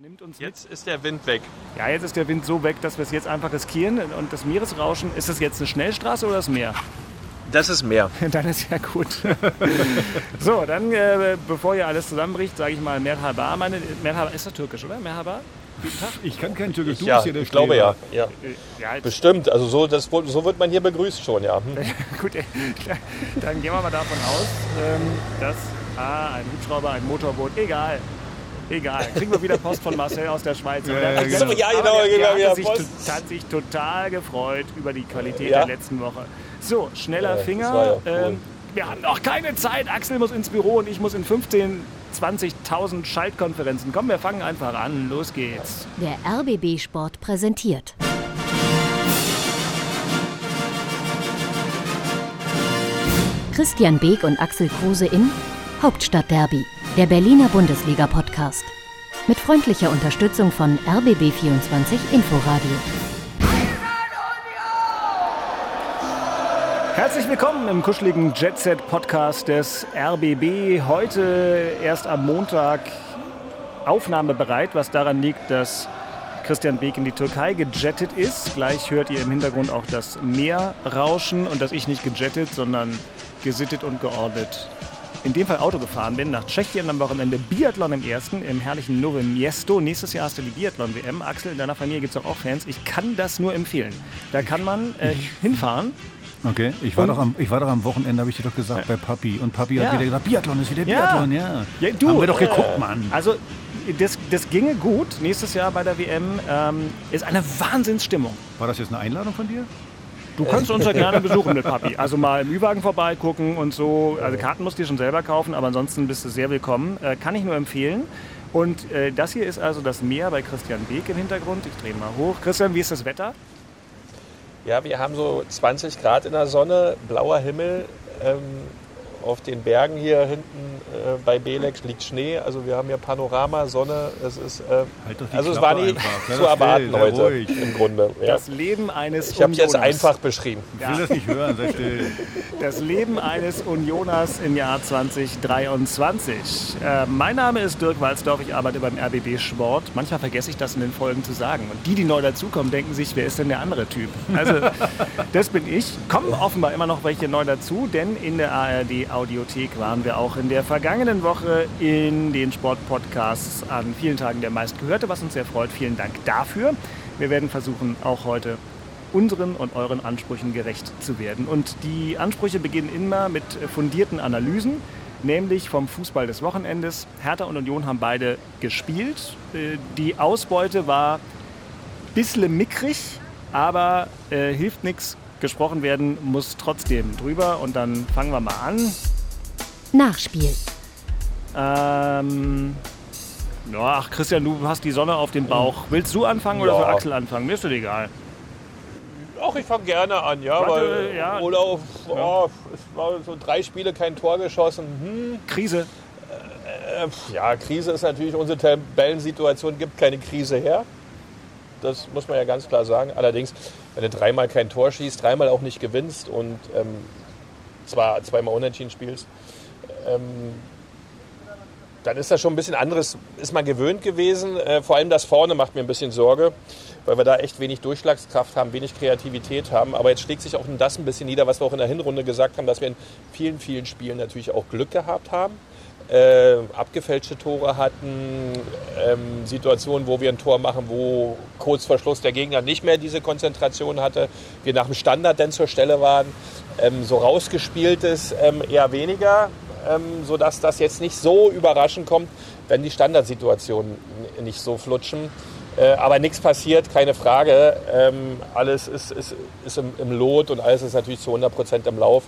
nimmt uns Jetzt ist der Wind weg. Ja, jetzt ist der Wind so weg, dass wir es jetzt einfach riskieren. Und das Meeresrauschen, ist das jetzt eine Schnellstraße oder das Meer? Das ist mehr. Dann ist ja gut. so, dann, äh, bevor hier alles zusammenbricht, sage ich mal Merhaba. Meine, Merhaba ist das türkisch, oder? Merhaba? Guten Tag. Ich kann kein Türkisch, du ja, bist hier der ich glaube ja. Ja. Ja, jetzt, Bestimmt. Also so, das, so wird man hier begrüßt schon, ja. Hm. gut, äh, dann gehen wir mal davon aus, ähm, dass ah, ein Hubschrauber, ein Motorboot, egal. Egal. Kriegen wir wieder Post von Marcel aus der Schweiz. Ja, oder? ja, genau. Ja, genau, genau, hatte ja, sich, hat sich total gefreut über die Qualität Ja. der letzten Woche. So, schneller Finger. cool. ähm, wir haben noch keine Zeit. Axel muss ins Büro und ich muss in 15, 20.000 Schaltkonferenzen. Komm, wir fangen einfach an. Los geht's. Der RBB Sport präsentiert. Christian Beek und Axel Kruse in Hauptstadtderby, der Berliner Bundesliga-Podcast. Mit freundlicher Unterstützung von RBB24 Inforadio. Herzlich willkommen im kuscheligen Jet Set Podcast des RBB. Heute erst am Montag aufnahmebereit, was daran liegt, dass Christian Beek in die Türkei gejettet ist. Gleich hört ihr im Hintergrund auch das Meer rauschen und dass ich nicht gejettet, sondern gesittet und geordnet. In dem Fall Auto gefahren bin, nach Tschechien am Wochenende Biathlon im ersten, im herrlichen Nove Miesto. Nächstes Jahr hast du die Biathlon-WM. Axel, in deiner Familie gibt es auch Fans. Ich kann das nur empfehlen. Da kann man äh, hinfahren Okay, ich war, Und- doch am, ich war doch am Wochenende, habe ich dir doch gesagt, bei Papi. Und Papi Ja. hat wieder gesagt, Biathlon ist wieder Ja. Biathlon, ja. Ja, du, Haben wir doch äh, geguckt, Mann. Also das, das ginge gut nächstes Jahr bei der WM. Ähm, ist eine Wahnsinnsstimmung. War das jetzt eine Einladung von dir? Du kannst uns ja gerne besuchen mit Papi. Also mal im Ü-Wagen vorbeigucken und so. Also Karten musst du dir schon selber kaufen, aber ansonsten bist du sehr willkommen. Äh, kann ich nur empfehlen. Und äh, das hier ist also das Meer bei Christian Beek im Hintergrund. Ich drehe mal hoch. Christian, wie ist das Wetter? Ja, wir haben so 20 Grad in der Sonne, blauer Himmel. Ähm, auf den Bergen hier hinten äh, bei Belek liegt Schnee. Also wir haben hier Panorama, Sonne. Es ist, äh, Halt doch die also es Klappe war nie einfach. Sei zu erwarten still, sei heute ruhig. im Grunde. Ja. Das Leben eines Ich habe es jetzt einfach beschrieben. Ich will das nicht hören, sei still. Das Leben eines Unioners im Jahr 2023. Äh, mein Name ist Dirk Walzdorf, ich arbeite beim RBB Sport. Manchmal vergesse ich das in den Folgen zu sagen. Und die, die neu dazukommen, denken sich, wer ist denn der andere Typ? Also, das bin ich. Kommen offenbar immer noch welche neu dazu, denn in der ARD Audiothek waren wir auch in der vergangenen Woche in den Sportpodcasts an vielen Tagen der meistgehörte, was uns sehr freut. Vielen Dank dafür. Wir werden versuchen, auch heute unseren und euren Ansprüchen gerecht zu werden. Und die Ansprüche beginnen immer mit fundierten Analysen, nämlich vom Fußball des Wochenendes. Hertha und Union haben beide gespielt. Äh, Die Ausbeute war ein bisschen mickrig, aber äh, hilft nichts. Gesprochen werden muss trotzdem drüber. Und dann fangen wir mal an. Nachspiel. Ähm, ja, ach Christian, du hast die Sonne auf dem Bauch. Willst du anfangen oder Ja. soll Axel anfangen? Mir ist das egal. Auch ich fange gerne an, ja, Warte, weil ja. Olaf, oh, es war so drei Spiele kein Tor geschossen. Hm. Krise. Äh, ja, Krise ist natürlich unsere Tabellensituation, gibt keine Krise her. Das muss man ja ganz klar sagen. Allerdings, wenn du dreimal kein Tor schießt, dreimal auch nicht gewinnst und ähm, zwar zweimal unentschieden spielst, ähm, dann ist das schon ein bisschen anderes, ist man gewöhnt gewesen. Äh, vor allem das vorne macht mir ein bisschen Sorge, weil wir da echt wenig Durchschlagskraft haben, wenig Kreativität haben. Aber jetzt schlägt sich auch das ein bisschen nieder, was wir auch in der Hinrunde gesagt haben, dass wir in vielen, vielen Spielen natürlich auch Glück gehabt haben. Äh, abgefälschte Tore hatten, ähm, Situationen, wo wir ein Tor machen, wo kurz vor Schluss der Gegner nicht mehr diese Konzentration hatte, wir nach dem Standard dann zur Stelle waren, ähm, so rausgespieltes ähm, eher weniger, ähm, sodass das jetzt nicht so überraschend kommt, wenn die Standardsituationen nicht so flutschen. Äh, aber nichts passiert, keine Frage. Ähm, alles ist, ist, ist im, im Lot und alles ist natürlich zu 100 Prozent im Lauf.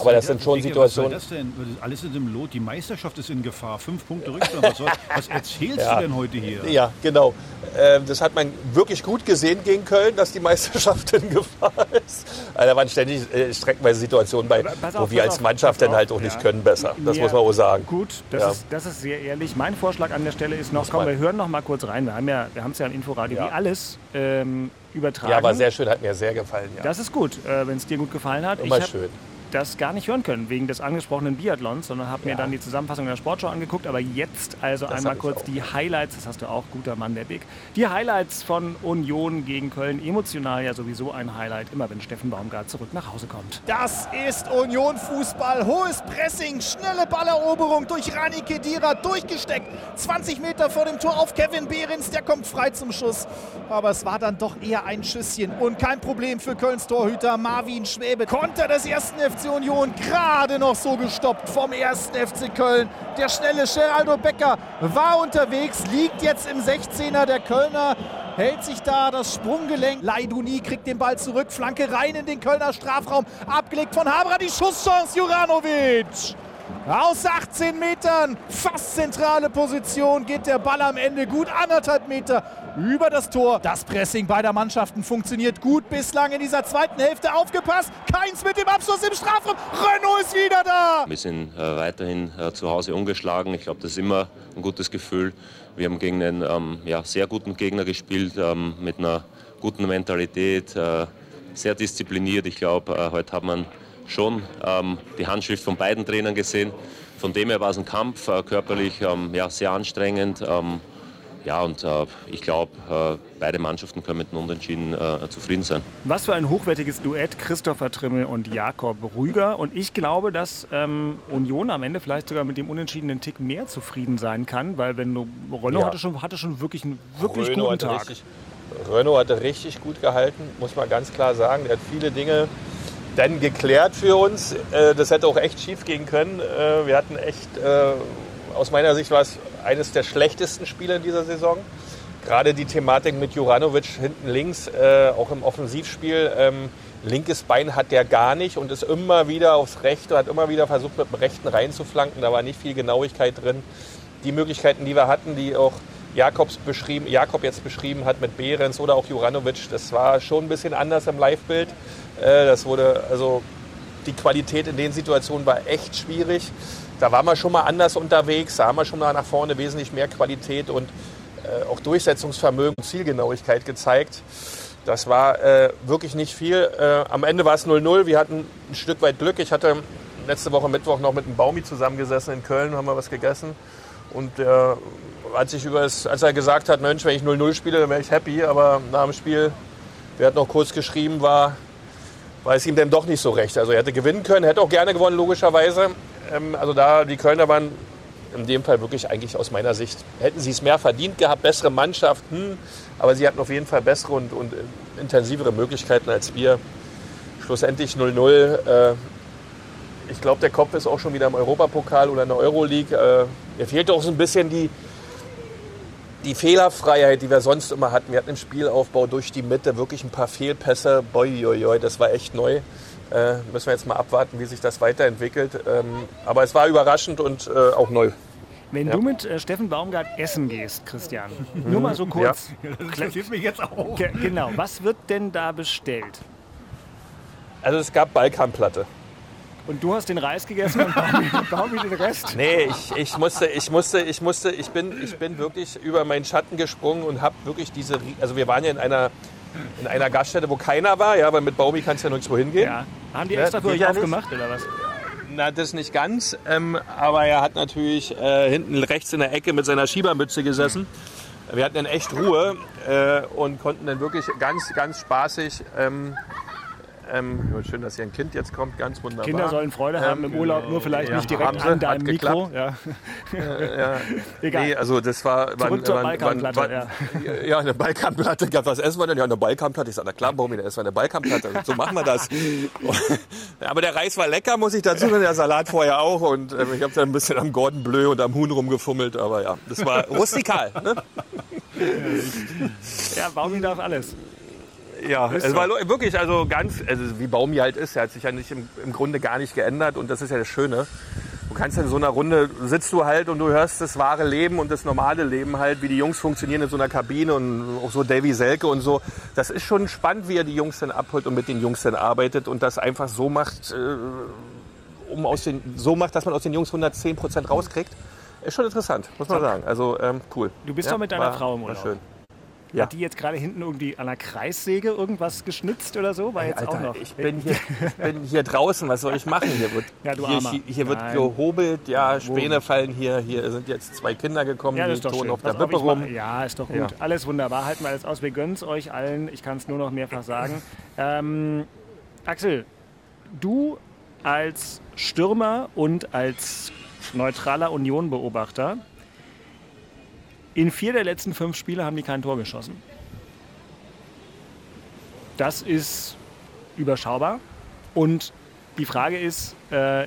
Aber das sind schon Situationen. Was soll das denn? Alles ist im Lot, die Meisterschaft ist in Gefahr. Fünf Punkte Rückstand. Was, soll, was erzählst Ja. du denn heute hier? Ja, genau. Ähm, das hat man wirklich gut gesehen gegen Köln, dass die Meisterschaft in Gefahr ist. Also, da waren ständig äh, streckenweise Situationen bei, auf, wo wir als Mannschaft dann halt auch nicht ja. können besser. Das Ja, muss man auch sagen. Gut, das, Ja. ist, das ist sehr ehrlich. Mein Vorschlag an der Stelle ist noch, komm, wir hören noch mal kurz rein. Wir haben ja, wir haben es ja im Inforadio Ja. wie alles ähm, übertragen. Ja, war sehr schön, hat mir sehr gefallen. Ja. Das ist gut, äh, wenn es dir gut gefallen hat. Immer ich hab schön. Das gar nicht hören können wegen des angesprochenen Biathlons, sondern habe mir dann die Zusammenfassung der Sportschau angeguckt. Aber jetzt also Das einmal kurz auch. die Highlights, das hast du auch, guter Mann, der Big. Die Highlights von Union gegen Köln. Emotional ja sowieso ein Highlight, immer wenn Steffen Baumgart zurück nach Hause kommt. Das ist Union Fußball. Hohes Pressing, schnelle Balleroberung durch Rani Kedira durchgesteckt. 20 Meter vor dem Tor auf Kevin Behrens, der kommt frei zum Schuss. Aber es war dann doch eher ein Schüsschen und kein Problem für Kölns Torhüter Marvin Schwäbe. Konter des ersten FC Union gerade noch so gestoppt vom ersten FC Köln. Der schnelle Geraldo Becker war unterwegs, liegt jetzt im 16er der Kölner. Hält sich da das Sprunggelenk. Leiduni kriegt den Ball zurück. Flanke rein in den Kölner Strafraum. Abgelegt von Haberer. Die Schusschance Juranovic. Aus 18 Metern, fast zentrale Position, geht der Ball am Ende gut anderthalb Meter über das Tor. Das Pressing beider Mannschaften funktioniert gut bislang in dieser zweiten Hälfte. Aufgepasst, keins mit dem Abschluss im Strafraum. Renault ist wieder da. Wir sind äh, weiterhin äh, zu Hause ungeschlagen. Ich glaube, das ist immer ein gutes Gefühl. Wir haben gegen einen ähm, ja, sehr guten Gegner gespielt, ähm, mit einer guten Mentalität, äh, sehr diszipliniert. Ich glaube, äh, heute hat man schon ähm, die Handschrift von beiden Trainern gesehen. Von dem her war es ein Kampf, äh, körperlich ähm, ja, sehr anstrengend. Ähm, ja, und äh, ich glaube, äh, beide Mannschaften können mit einem Unentschieden äh, zufrieden sein. Was für ein hochwertiges Duett, Christopher Trimmel und Jakob Rüger. Und ich glaube, dass ähm, Union am Ende vielleicht sogar mit dem unentschiedenen Tick mehr zufrieden sein kann, weil wenn Renault Ja. hatte, schon, hatte schon wirklich einen wirklich Renault guten Tag. Richtig, Renault hatte richtig gut gehalten, muss man ganz klar sagen. Der hat viele Dinge dann geklärt für uns. Äh, Das hätte auch echt schief gehen können. Äh, Wir hatten echt, äh, aus meiner Sicht war es eines der schlechtesten Spiele in dieser Saison. Gerade die Thematik mit Juranovic hinten links, auch im Offensivspiel. ähm, Linkes Bein hat der gar nicht und ist immer wieder aufs Rechte, hat immer wieder versucht, mit dem Rechten reinzuflanken. Da war nicht viel Genauigkeit drin. Die Möglichkeiten, die wir hatten, die auch Jakobs beschrieben, Jakob jetzt beschrieben hat mit Behrens oder auch Juranovic, das war schon ein bisschen anders im Live-Bild. Äh, Das wurde, also die Qualität in den Situationen war echt schwierig. Da waren wir schon mal anders unterwegs, da haben wir schon mal nach vorne wesentlich mehr Qualität und äh, auch Durchsetzungsvermögen Zielgenauigkeit gezeigt. Das war äh, wirklich nicht viel. Äh, am Ende war es 0-0. Wir hatten ein Stück weit Glück. Ich hatte letzte Woche Mittwoch noch mit einem Baumi zusammengesessen in Köln, haben wir was gegessen. Und äh, als, ich über das, als er gesagt hat, Mensch, wenn ich 0-0 spiele, dann wäre ich happy. Aber nach dem Spiel, wir hatten noch kurz geschrieben, war, war es ihm dann doch nicht so recht. Also er hätte gewinnen können, hätte auch gerne gewonnen, logischerweise. Ähm, also da, die Kölner waren in dem Fall wirklich eigentlich aus meiner Sicht, hätten sie es mehr verdient gehabt, bessere Mannschaft, hm, aber sie hatten auf jeden Fall bessere und, und äh, intensivere Möglichkeiten als wir. Schlussendlich 0-0. Äh, ich glaube, der Kopf ist auch schon wieder im Europapokal oder in der Euroleague. Äh, mir fehlt auch so ein bisschen die, die Fehlerfreiheit, die wir sonst immer hatten. Wir hatten im Spielaufbau durch die Mitte wirklich ein paar Fehlpässe. Boiuiui, das war echt neu. Äh, müssen wir jetzt mal abwarten, wie sich das weiterentwickelt. Ähm, aber es war überraschend und äh, auch neu. Wenn Ja. du mit äh, Steffen Baumgart essen gehst, Christian, nur mal so kurz. Das interessiert mich jetzt auch. Ge- Genau, was wird denn da bestellt? Also es gab Balkanplatte. Und du hast den Reis gegessen und Baumi, den Rest? Nee, ich, ich musste, ich musste, ich musste, ich bin, ich bin wirklich über meinen Schatten gesprungen und habe wirklich diese, also wir waren ja in einer, in einer Gaststätte, wo keiner war, ja, weil mit Baumi kannst du ja nirgendwo hingehen. Ja. Haben die Ja, extra für euch aufgemacht oder was? Na, das nicht ganz, ähm, aber er hat natürlich äh, hinten rechts in der Ecke mit seiner Schiebermütze gesessen. Wir hatten dann echt Ruhe äh, und konnten dann wirklich ganz, ganz spaßig. Ähm, ähm, schön, dass hier ein Kind jetzt kommt, ganz wunderbar. Kinder sollen Freude haben Ähm, im Urlaub, nur vielleicht ja, nicht direkt sie, an deinem Mikro. Ja. Ja, Egal. Nee, also das war... Zurück zur Balkanplatte, ja. ja, eine Balkanplatte. Was essen wir denn? Ja, eine Balkanplatte. Ich sage, na klar, Baumi, dann essen wir eine Balkanplatte. So machen wir das. Aber der Reis war lecker, muss ich dazu sagen. Der Salat vorher auch. Und ähm, ich habe dann ein bisschen am Gordon Bleu und am Huhn rumgefummelt. Aber ja, das war rustikal. Ne? ja, Baumi darf alles. Ja, es war wirklich also ganz, also wie Baumi halt ist, er hat sich ja nicht im, im Grunde gar nicht geändert und das ist ja das Schöne. Du kannst in so einer Runde, sitzt du halt und du hörst das wahre Leben und das normale Leben halt, wie die Jungs funktionieren in so einer Kabine und auch so Davy Selke und so. Das ist schon spannend, wie er die Jungs dann abholt und mit den Jungs dann arbeitet und das einfach so macht, äh, um aus den, so macht, dass man aus den Jungs 110 Prozent rauskriegt. Ist schon interessant, muss man sagen. Also ähm, cool. Du bist Ja, doch mit deiner Frau im Urlaub. schön. Ja. Hat die jetzt gerade hinten irgendwie an der Kreissäge irgendwas geschnitzt oder so? War jetzt Alter, auch noch. ich bin hier, ich bin hier draußen, was soll ich machen? Hier wird, Ja, du hier, hier, hier wird gehobelt, ja, Späne fallen hier, hier sind jetzt zwei Kinder gekommen, Ja, die tun auf der Pass Wippe rum. Ja, ist doch gut. Ja. Alles wunderbar. Halten wir alles aus. Wir gönnen es euch allen. Ich kann es nur noch mehrfach sagen. Ähm, Axel, du als Stürmer und als neutraler Union-Beobachter, in vier der letzten fünf Spiele haben die kein Tor geschossen. Das ist überschaubar. Und die Frage ist, äh,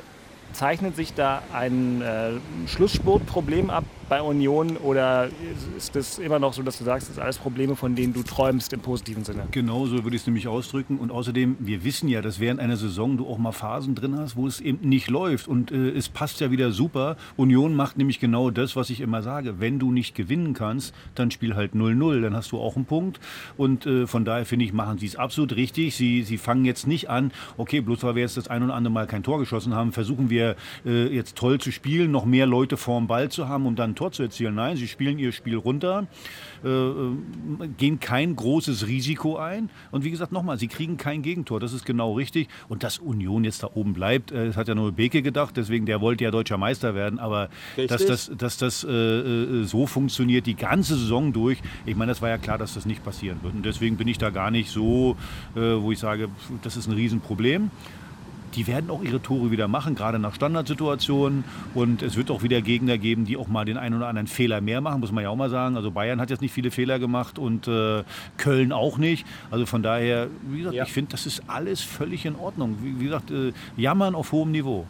zeichnet sich da ein äh, Schlussspurtproblem ab bei Union oder ist es immer noch so, dass du sagst, das sind alles Probleme, von denen du träumst im positiven Sinne? Genau so würde ich es nämlich ausdrücken. Und außerdem, wir wissen ja, dass während einer Saison du auch mal Phasen drin hast, wo es eben nicht läuft. Und äh, es passt ja wieder super. Union macht nämlich genau das, was ich immer sage. Wenn du nicht gewinnen kannst, dann spiel halt 0-0. Dann hast du auch einen Punkt. Und äh, von daher finde ich, machen sie es absolut richtig. Sie, sie fangen jetzt nicht an, okay, bloß weil wir jetzt das ein oder andere Mal kein Tor geschossen haben, versuchen wir äh, jetzt toll zu spielen, noch mehr Leute vorm Ball zu haben, um dann Tor zu erzielen. Nein, sie spielen ihr Spiel runter äh, äh, gehen kein großes Risiko ein. Und wie gesagt, nochmal, sie kriegen kein Gegentor. Das ist genau richtig. Und dass Union jetzt da oben bleibt, äh, das hat ja nur Beke gedacht, deswegen der wollte ja deutscher Meister werden. Aber dass Richtig. das, dass das äh, äh, so funktioniert die ganze Saison durch, ich meine, das war ja klar, dass das nicht passieren wird. Und deswegen bin ich da gar nicht so, äh, wo ich sage, das ist ein Riesenproblem. Die werden auch ihre Tore wieder machen, gerade nach Standardsituationen. Und es wird auch wieder Gegner geben, die auch mal den einen oder anderen Fehler mehr machen, muss man ja auch mal sagen. Also Bayern hat jetzt nicht viele Fehler gemacht und äh, Köln auch nicht. Also von daher, wie gesagt, Ja. ich finde, das ist alles völlig in Ordnung. Wie, wie gesagt, äh, jammern auf hohem Niveau.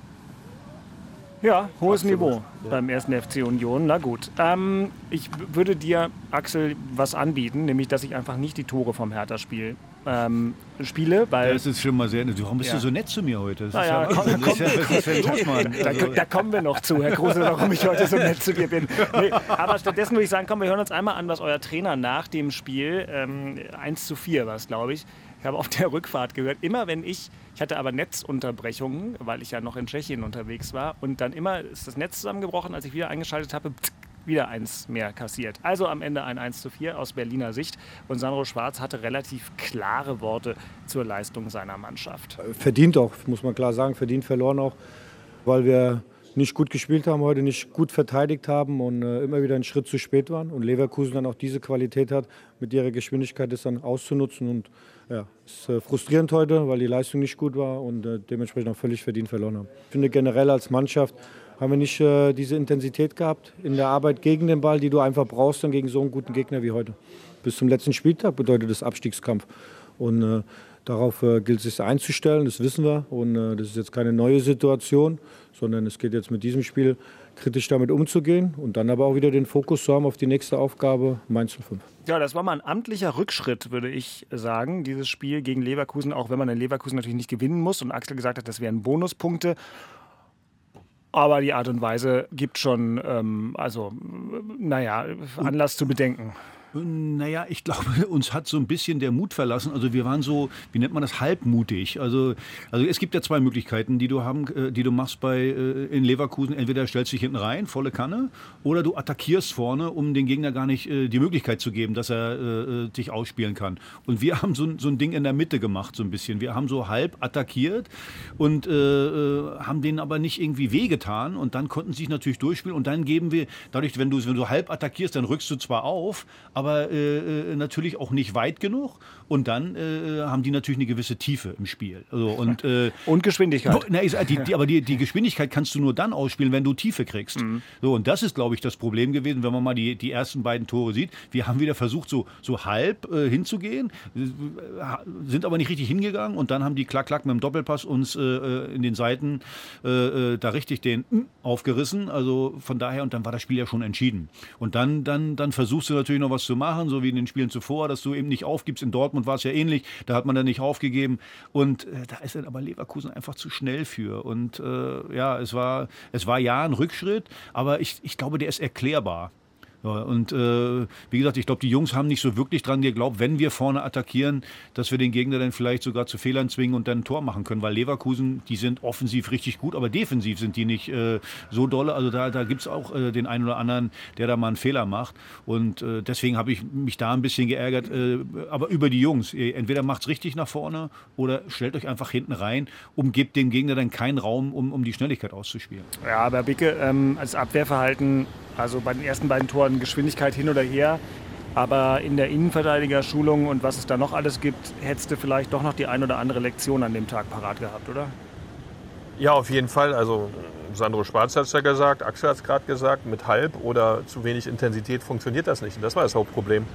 Ja, hohes Niveau beim ersten FC Union. Na gut. Ähm, ich würde dir, Axel, was anbieten, nämlich, dass ich einfach nicht die Tore vom Hertha spiel, ähm, spiele, weil Das ist schon mal sehr nett. Warum bist Ja. du so nett zu mir heute? Das Na ist ja, komm, Mann. Da, da kommen wir noch zu, Herr Kruse, warum ich heute so nett zu dir bin. Nee, aber stattdessen würde ich sagen, komm, wir hören uns einmal an, was euer Trainer nach dem Spiel, ähm, 1 zu 4 war es, glaube ich, ich habe auf der Rückfahrt gehört, immer wenn ich, ich hatte aber Netzunterbrechungen, weil ich ja noch in Tschechien unterwegs war und dann immer ist das Netz zusammengebrochen, als ich wieder eingeschaltet habe, tsk, wieder eins mehr kassiert. Also am Ende ein 1 zu 4 aus Berliner Sicht und Sandro Schwarz hatte relativ klare Worte zur Leistung seiner Mannschaft. verdient auch, muss man klar sagen, verdient verloren auch, weil wir nicht gut gespielt haben heute, nicht gut verteidigt haben und äh, immer wieder einen Schritt zu spät waren. Und Leverkusen dann auch diese Qualität hat, mit ihrer Geschwindigkeit das dann auszunutzen. Und ja, es ist äh, frustrierend heute, weil die Leistung nicht gut war und äh, dementsprechend auch völlig verdient verloren haben. Ich finde generell als Mannschaft haben wir nicht äh, diese Intensität gehabt in der Arbeit gegen den Ball, die du einfach brauchst dann gegen so einen guten Gegner wie heute. Bis zum letzten Spieltag bedeutet das Abstiegskampf. Und äh, darauf äh, gilt es sich einzustellen, das wissen wir. Und äh, das ist jetzt keine neue Situation, sondern es geht jetzt mit diesem Spiel kritisch damit umzugehen und dann aber auch wieder den Fokus zu haben auf die nächste Aufgabe, Mainz 05. Ja, das war mal ein amtlicher Rückschritt, würde ich sagen, dieses Spiel gegen Leverkusen, auch wenn man in Leverkusen natürlich nicht gewinnen muss. Und Axel gesagt hat, das wären Bonuspunkte. Aber die Art und Weise gibt schon, ähm, also, naja, Anlass zu bedenken. Naja, ich glaube, uns hat so ein bisschen der Mut verlassen. Also wir waren so, wie nennt man das, halbmutig. Also, also es gibt ja zwei Möglichkeiten, die du haben, äh, die du machst bei äh, in Leverkusen. Entweder stellst du dich hinten rein, volle Kanne, oder du attackierst vorne, um den Gegner gar nicht äh, die Möglichkeit zu geben, dass er dich ausspielen kann. Und wir haben so, ein- so ein Ding in der Mitte gemacht, so ein bisschen. Wir haben so halb attackiert und äh, haben denen aber nicht irgendwie wehgetan. Und dann konnten sie sich natürlich durchspielen. Und dann geben wir, dadurch, wenn du, wenn du halb attackierst, dann rückst du zwar auf, aber äh, äh, natürlich auch nicht weit genug. Und dann äh, haben die natürlich eine gewisse Tiefe im Spiel. Also, und, äh, Und Geschwindigkeit. Na, ist, die, die, aber die, die Geschwindigkeit kannst du nur dann ausspielen, wenn du Tiefe kriegst. So, und das ist, glaube ich, das Problem gewesen, wenn man mal die, die ersten beiden Tore sieht. Wir haben wieder versucht, so, so halb äh, hinzugehen, äh, sind aber nicht richtig hingegangen. Und dann haben die Klack-Klack mit dem Doppelpass uns äh, äh, in den Seiten äh, äh, da richtig den mm aufgerissen. Also von daher, und dann war das Spiel ja schon entschieden. Und dann, dann, dann versuchst du natürlich noch was zu machen, so wie in den Spielen zuvor, dass du eben nicht aufgibst. In Dortmund war es ja ähnlich, da hat man dann nicht aufgegeben. Und äh, da ist dann aber Leverkusen einfach zu schnell für. Und äh, ja, es war, es war ja ein Rückschritt, aber ich, ich glaube, der ist erklärbar. Ja, und äh, wie gesagt, ich glaube, die Jungs haben nicht so wirklich dran geglaubt, wenn wir vorne attackieren, dass wir den Gegner dann vielleicht sogar zu Fehlern zwingen und dann ein Tor machen können. Weil Leverkusen, die sind offensiv richtig gut, aber defensiv sind die nicht äh, so dolle. Also da, da gibt es auch äh, den einen oder anderen, der da mal einen Fehler macht. Und äh, deswegen habe ich mich da ein bisschen geärgert. Äh, aber über die Jungs. Entweder macht es richtig nach vorne oder stellt euch einfach hinten rein und dem Gegner dann keinen Raum, um, um die Schnelligkeit auszuspielen. Ja, aber Bicke, ähm, als Abwehrverhalten, also bei den ersten beiden Toren Geschwindigkeit hin oder her, aber in der Innenverteidigerschulung und was es da noch alles gibt, hättest du vielleicht doch noch die ein oder andere Lektion an dem Tag parat gehabt, oder? Ja, auf jeden Fall. Also Sandro Schwarz hat es ja gesagt, Axel hat es gerade gesagt, mit halb oder zu wenig Intensität funktioniert das nicht. Und das war das Hauptproblem.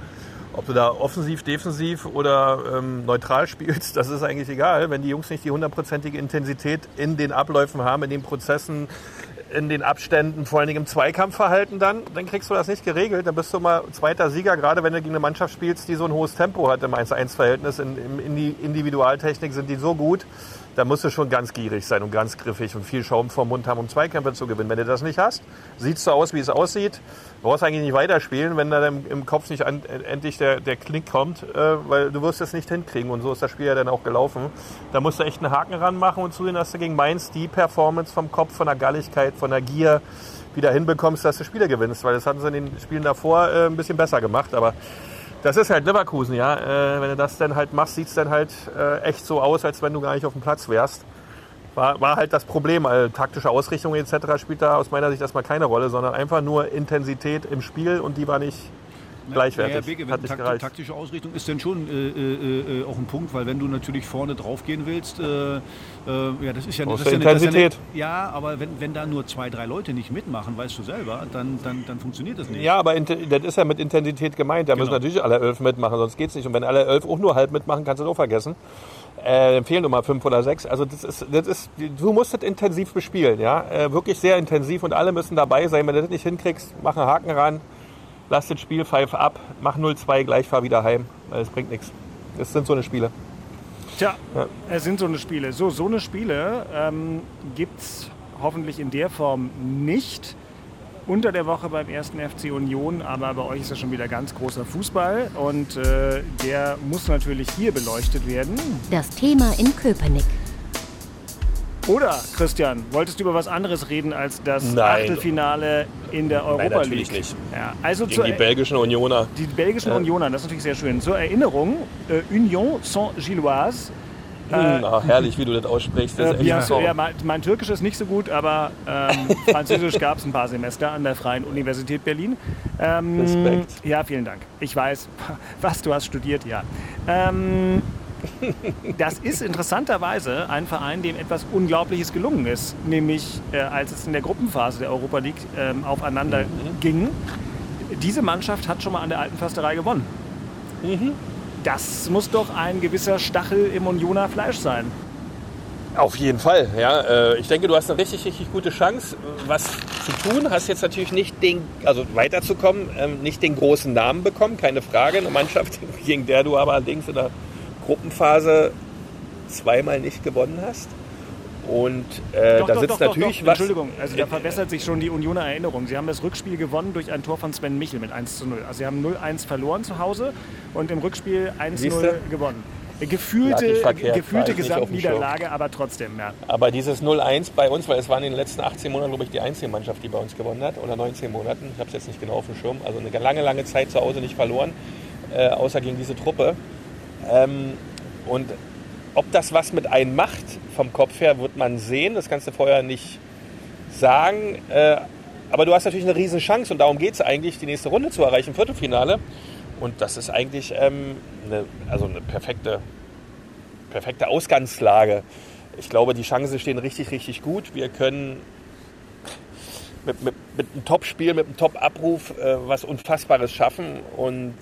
Ob du da offensiv, defensiv oder ähm, neutral spielst, das ist eigentlich egal. Wenn die Jungs nicht die hundertprozentige Intensität in den Abläufen haben, in den Prozessen, in den Abständen, vor allen Dingen im Zweikampfverhalten dann, dann kriegst du das nicht geregelt. Dann bist du mal zweiter Sieger, gerade wenn du gegen eine Mannschaft spielst, die so ein hohes Tempo hat im 1-1-Verhältnis. In, in die Individualtechnik sind die so gut, da musst du schon ganz gierig sein und ganz griffig und viel Schaum vom Mund haben, um Zweikämpfe zu gewinnen. Wenn du das nicht hast, sieht so aus, wie es aussieht. Du brauchst eigentlich nicht weiterspielen, wenn da im Kopf nicht an, endlich der, der Klick kommt, äh, weil du wirst es nicht hinkriegen. Und so ist das Spiel ja dann auch gelaufen. Da musst du echt einen Haken ranmachen und zusehen, dass du gegen Mainz die Performance vom Kopf, von der Galligkeit, von der Gier wieder hinbekommst, dass du Spiele gewinnst. Weil das hatten sie in den Spielen davor äh, ein bisschen besser gemacht. Aber das ist halt Leverkusen, ja. Äh, wenn du das dann halt machst, sieht es dann halt äh, echt so aus, als wenn du gar nicht auf dem Platz wärst. War, war halt das Problem. Also, taktische Ausrichtung etc. spielt da aus meiner Sicht erstmal keine Rolle, sondern einfach nur Intensität im Spiel und die war nicht gleichwertig. Ja, Hat takt taktische Ausrichtung ist denn schon äh, äh, äh, auch ein Punkt, weil wenn du natürlich vorne drauf gehen willst, äh, äh, ja, das ist ja, das ist ja Intensität. Eine, ja, aber wenn, wenn da nur zwei, drei Leute nicht mitmachen, weißt du selber, dann, dann, dann funktioniert das nicht. Ja, aber das ist ja mit Intensität gemeint. Da genau. müssen natürlich alle elf mitmachen, sonst geht es nicht. Und wenn alle elf auch nur halb mitmachen, kannst du es auch vergessen. Äh, fehlen Nummer fünf oder sechs. Also das ist, das ist, du musst das intensiv bespielen, ja, äh, wirklich sehr intensiv und alle müssen dabei sein. Wenn du das nicht hinkriegst, mach einen Haken ran, lass das Spiel, pfeif ab, mach 0-2, gleich fahr wieder heim. Das bringt nichts. Das sind so eine Spiele. Tja, ja. es sind so eine Spiele. So, so eine Spiele ähm, gibt es hoffentlich in der Form nicht unter der Woche beim ersten FC Union, aber bei euch ist ja schon wieder ganz großer Fußball und äh, der muss natürlich hier beleuchtet werden. Das Thema in Köpenick. Oder, Christian, wolltest du über was anderes reden als das Nein. Achtelfinale in der Europa Nein, natürlich League? nicht. Ja, also Gegen die belgischen Unioner. Die belgischen Ja. Unioner, das ist natürlich sehr schön. Zur Erinnerung, äh, Union Saint-Gilloise. Äh, Hm, ah, herrlich, wie du das aussprichst. Das Äh, du, so. ja, mein, mein Türkisch ist nicht so gut, aber ähm, Französisch gab es ein paar Semester an der Freien Universität Berlin. Ähm, Respekt. Ja, vielen Dank. Ich weiß, was du hast studiert, ja. Ähm, das ist interessanterweise ein Verein, dem etwas Unglaubliches gelungen ist. Nämlich, äh, als es in der Gruppenphase der Europa League ähm, aufeinander ging. Diese Mannschaft hat schon mal an der Alten Försterei gewonnen. Das muss doch ein gewisser Stachel im Unioner Fleisch sein. Auf jeden Fall, ja. Äh, Ich denke, du hast eine richtig, richtig gute Chance, was zu tun. Hast jetzt natürlich nicht den, also weiterzukommen, ähm, nicht den großen Namen bekommen, keine Frage. Eine Mannschaft, gegen der du aber allerdings in der Gruppenphase zweimal nicht gewonnen hast. Und äh, Doch, da doch, sitzt doch, doch, natürlich doch. was. Entschuldigung, also da verbessert sich schon die Unioner Erinnerung. Sie haben das Rückspiel gewonnen durch ein Tor von Sven Michel mit 1 zu 0. Also sie haben 0-1 verloren zu Hause und im Rückspiel 1-0 Siehste? gewonnen. Gefühlte, verkehrt, gefühlte Gesamtniederlage, aber trotzdem, ja. Aber dieses 0-1 bei uns, weil es waren in den letzten 18 Monaten, glaube ich, die einzige Mannschaft, die bei uns gewonnen hat, oder 19 Monaten, ich habe es jetzt nicht genau auf dem Schirm, also eine lange, lange Zeit zu Hause nicht verloren, äh, außer gegen diese Truppe. Ähm, und ob das was mit einem macht, vom Kopf her, wird man sehen, das kannst du vorher nicht sagen. Äh, aber du hast natürlich eine riesen Chance und darum geht es eigentlich, die nächste Runde zu erreichen, Viertelfinale. Und das ist eigentlich ähm, eine, also eine perfekte perfekte Ausgangslage. Ich glaube, die Chancen stehen richtig, richtig gut. Wir können mit, mit, mit einem Top-Spiel, mit einem Top-Abruf äh, was Unfassbares schaffen. Und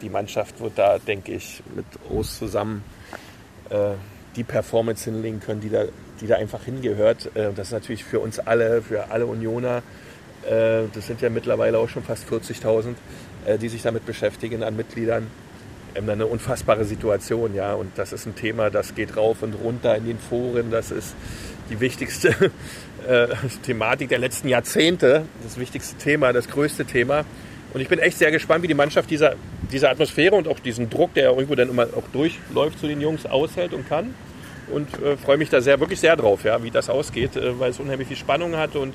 die Mannschaft wird da, denke ich, mit Ost zusammen äh, die Performance hinlegen können, die da, die da einfach hingehört. Äh, das ist natürlich für uns alle, für alle Unioner, äh, das sind ja mittlerweile auch schon fast 40.000, äh, die sich damit beschäftigen an Mitgliedern ähm, eine unfassbare Situation, ja. Und das ist ein Thema, das geht rauf und runter in den Foren. Das ist die wichtigste äh, Thematik der letzten Jahrzehnte, das wichtigste Thema, das größte Thema. Und ich bin echt sehr gespannt, wie die Mannschaft dieser, diese Atmosphäre und auch diesen Druck, der ja irgendwo dann immer auch durchläuft zu den Jungs, aushält und kann. Und äh, freue mich da sehr, wirklich sehr drauf, ja, wie das ausgeht, äh, weil es unheimlich viel Spannung hat. Und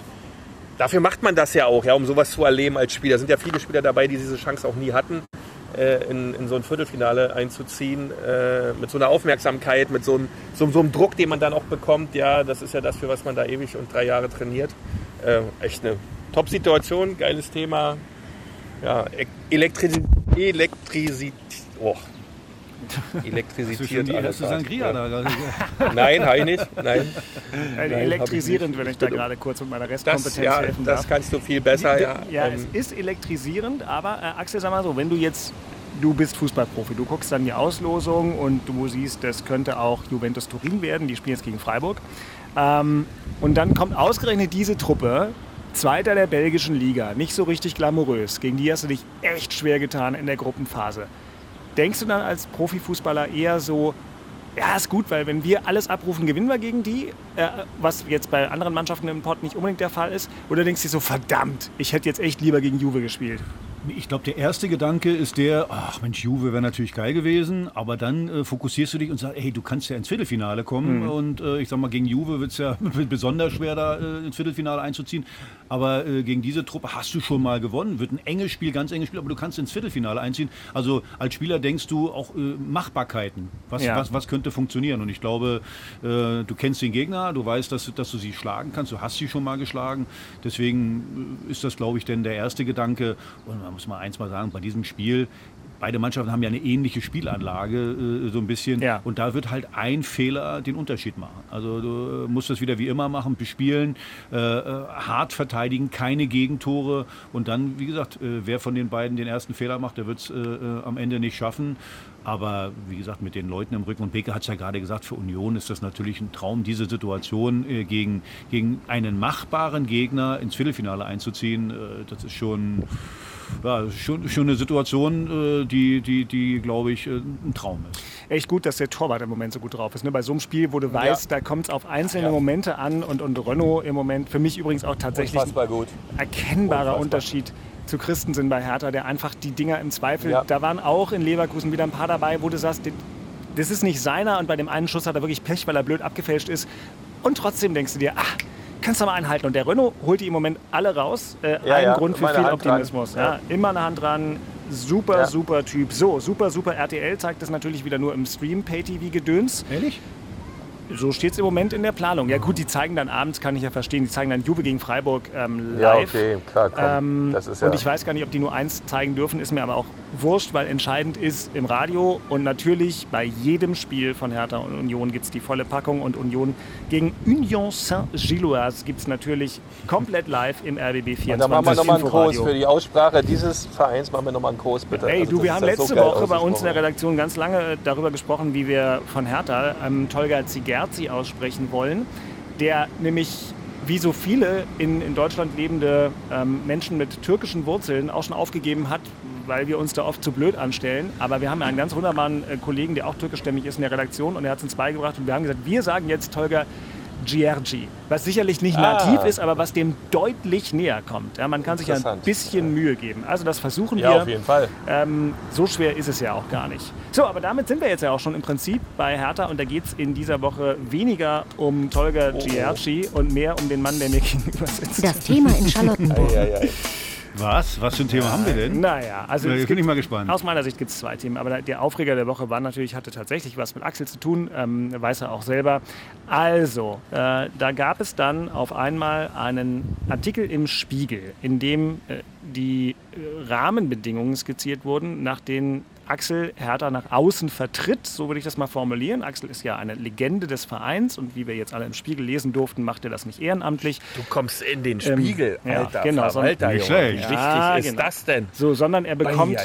dafür macht man das ja auch, ja, um sowas zu erleben als Spieler. Es sind ja viele Spieler dabei, die diese Chance auch nie hatten, äh, in, in so ein Viertelfinale einzuziehen. Äh, mit so einer Aufmerksamkeit, mit so einem, so, so einem Druck, den man dann auch bekommt. Ja, das ist ja das, für was man da ewig und drei Jahre trainiert. Äh, echt eine Top-Situation, geiles Thema. Ja, Elektrisität. Elektrisität. Oh. Elektrisitiert alles. Hast du Sangria ja. da? Nein, habe ich nicht. Nein. Nein elektrisierend, wenn ich da gerade kurz mit meiner Restkompetenz das, ja, helfen darf. Das kannst du viel besser, ja. Ja, ähm. es ist elektrisierend, aber äh, Axel, sag mal so, wenn du jetzt du bist Fußballprofi, du guckst dann die Auslosung und du siehst, das könnte auch Juventus Turin werden, die spielen jetzt gegen Freiburg. Ähm, und dann kommt ausgerechnet diese Truppe, Zweiter der belgischen Liga, nicht so richtig glamourös. Gegen die hast du dich echt schwer getan in der Gruppenphase. Denkst du dann als Profifußballer eher so, ja, ist gut, weil wenn wir alles abrufen, gewinnen wir gegen die, äh, was jetzt bei anderen Mannschaften im Pott nicht unbedingt der Fall ist? Oder denkst du so, verdammt, ich hätte jetzt echt lieber gegen Juve gespielt? Ich glaube, der erste Gedanke ist der, ach Mensch, Juve wäre natürlich geil gewesen, aber dann äh, fokussierst du dich und sagst, hey, du kannst ja ins Viertelfinale kommen mhm. und äh, ich sag mal, gegen Juve wird es ja besonders schwer, da äh, ins Viertelfinale einzuziehen, aber äh, gegen diese Truppe hast du schon mal gewonnen, wird ein enges Spiel, ganz enges Spiel, aber du kannst ins Viertelfinale einziehen. Also als Spieler denkst du auch äh, Machbarkeiten, was, ja. was, was könnte funktionieren? Und ich glaube, äh, du kennst den Gegner, du weißt, dass, dass du sie schlagen kannst, du hast sie schon mal geschlagen, deswegen ist das, glaube ich, denn der erste Gedanke. Und man muss mal eins mal sagen, bei diesem Spiel, beide Mannschaften haben ja eine ähnliche Spielanlage, äh, so ein bisschen. Ja. Und da wird halt ein Fehler den Unterschied machen. Also du äh, musst das wieder wie immer machen, bespielen, äh, äh, hart verteidigen, keine Gegentore. Und dann, wie gesagt, wer von den beiden den ersten Fehler macht, der wird es äh, am Ende nicht schaffen. Aber wie gesagt, mit den Leuten im Rücken, und Beke hat es ja gerade gesagt, für Union ist das natürlich ein Traum, diese Situation gegen, gegen einen machbaren Gegner ins Viertelfinale einzuziehen. das ist schon ja, schon, schon eine Situation, äh, die, die, die glaube ich, äh, ein Traum ist. Echt gut, dass der Torwart im Moment so gut drauf ist. Ne? Bei so einem Spiel, wo du weißt, ja. da kommt es auf einzelne ja. Momente an und, und Renault im Moment, für mich übrigens auch tatsächlich ein erkennbarer Unfassbar. Unterschied zu Christensen bei Hertha, der einfach die Dinger im Zweifel, ja. da waren auch in Leverkusen wieder ein paar dabei, wo du sagst, das ist nicht seiner und bei dem einen Schuss hat er wirklich Pech, weil er blöd abgefälscht ist. Und trotzdem denkst du dir, ach, kannst du mal einhalten. Und der Renault holt die im Moment alle raus. Äh, ja, ein ja, Grund für viel Hand Optimismus. Ja. Immer eine Hand dran. Super, super Typ. So, super, super RTL zeigt das natürlich wieder nur im Stream Pay-TV-Gedöns. Ehrlich? So steht es im Moment in der Planung. Ja gut, die zeigen dann abends, kann ich ja verstehen, die zeigen dann Juve gegen Freiburg ähm, live. Ja, okay, klar, komm. Ähm, das ist ja und ich weiß gar nicht, ob die nur eins zeigen dürfen, ist mir aber auch wurscht, weil entscheidend ist im Radio und natürlich bei jedem Spiel von Hertha und Union gibt es die volle Packung und Union gegen Union Saint-Gilloise gibt es natürlich komplett live im RBB 24. Und dann machen wir nochmal einen Kurs für die Aussprache dieses Vereins, machen wir nochmal einen Kurs bitte. Hey, also, du, wir haben letzte so Woche bei uns in der Redaktion ganz lange darüber gesprochen, wie wir von Hertha ähm, Tolga Zigerzi aussprechen wollen, der nämlich wie so viele in, in Deutschland lebende ähm, Menschen mit türkischen Wurzeln auch schon aufgegeben hat, weil wir uns da oft zu blöd anstellen. Aber wir haben einen ganz wunderbaren äh, Kollegen, der auch türkischstämmig ist in der Redaktion und er hat es uns beigebracht und wir haben gesagt, wir sagen jetzt Tolga Giergi, was sicherlich nicht nativ ah. ist, aber was dem deutlich näher kommt. Ja, man kann sich ja ein bisschen Mühe geben. Also das versuchen ja, wir. auf jeden Fall. Ähm, so schwer ist es ja auch gar nicht. So, aber damit sind wir jetzt ja auch schon im Prinzip bei Hertha und da geht es in dieser Woche weniger um Tolga oh. Giergi und mehr um den Mann, der mir gegenüber sitzt. Das Thema in Charlottenburg. ei, ei, ei. Was? Was für ein Thema ja, haben wir denn? Naja, also. Ja, bin ich mal gespannt. Aus meiner Sicht gibt es zwei Themen. Aber der Aufreger der Woche war natürlich, hatte tatsächlich was mit Axel zu tun, ähm, weiß er auch selber. Also, äh, da gab es dann auf einmal einen Artikel im Spiegel, in dem äh, die äh, Rahmenbedingungen skizziert wurden, nach denen Axel Hertha nach außen vertritt, so würde ich das mal formulieren. Axel ist ja eine Legende des Vereins und wie wir jetzt alle im Spiegel lesen durften, macht er das nicht ehrenamtlich. Du kommst in den Spiegel, ähm, Alter, ja, genau, Verwalter, nicht schlecht. Wie ja, wichtig ist genau. das denn? So, sondern er bekommt,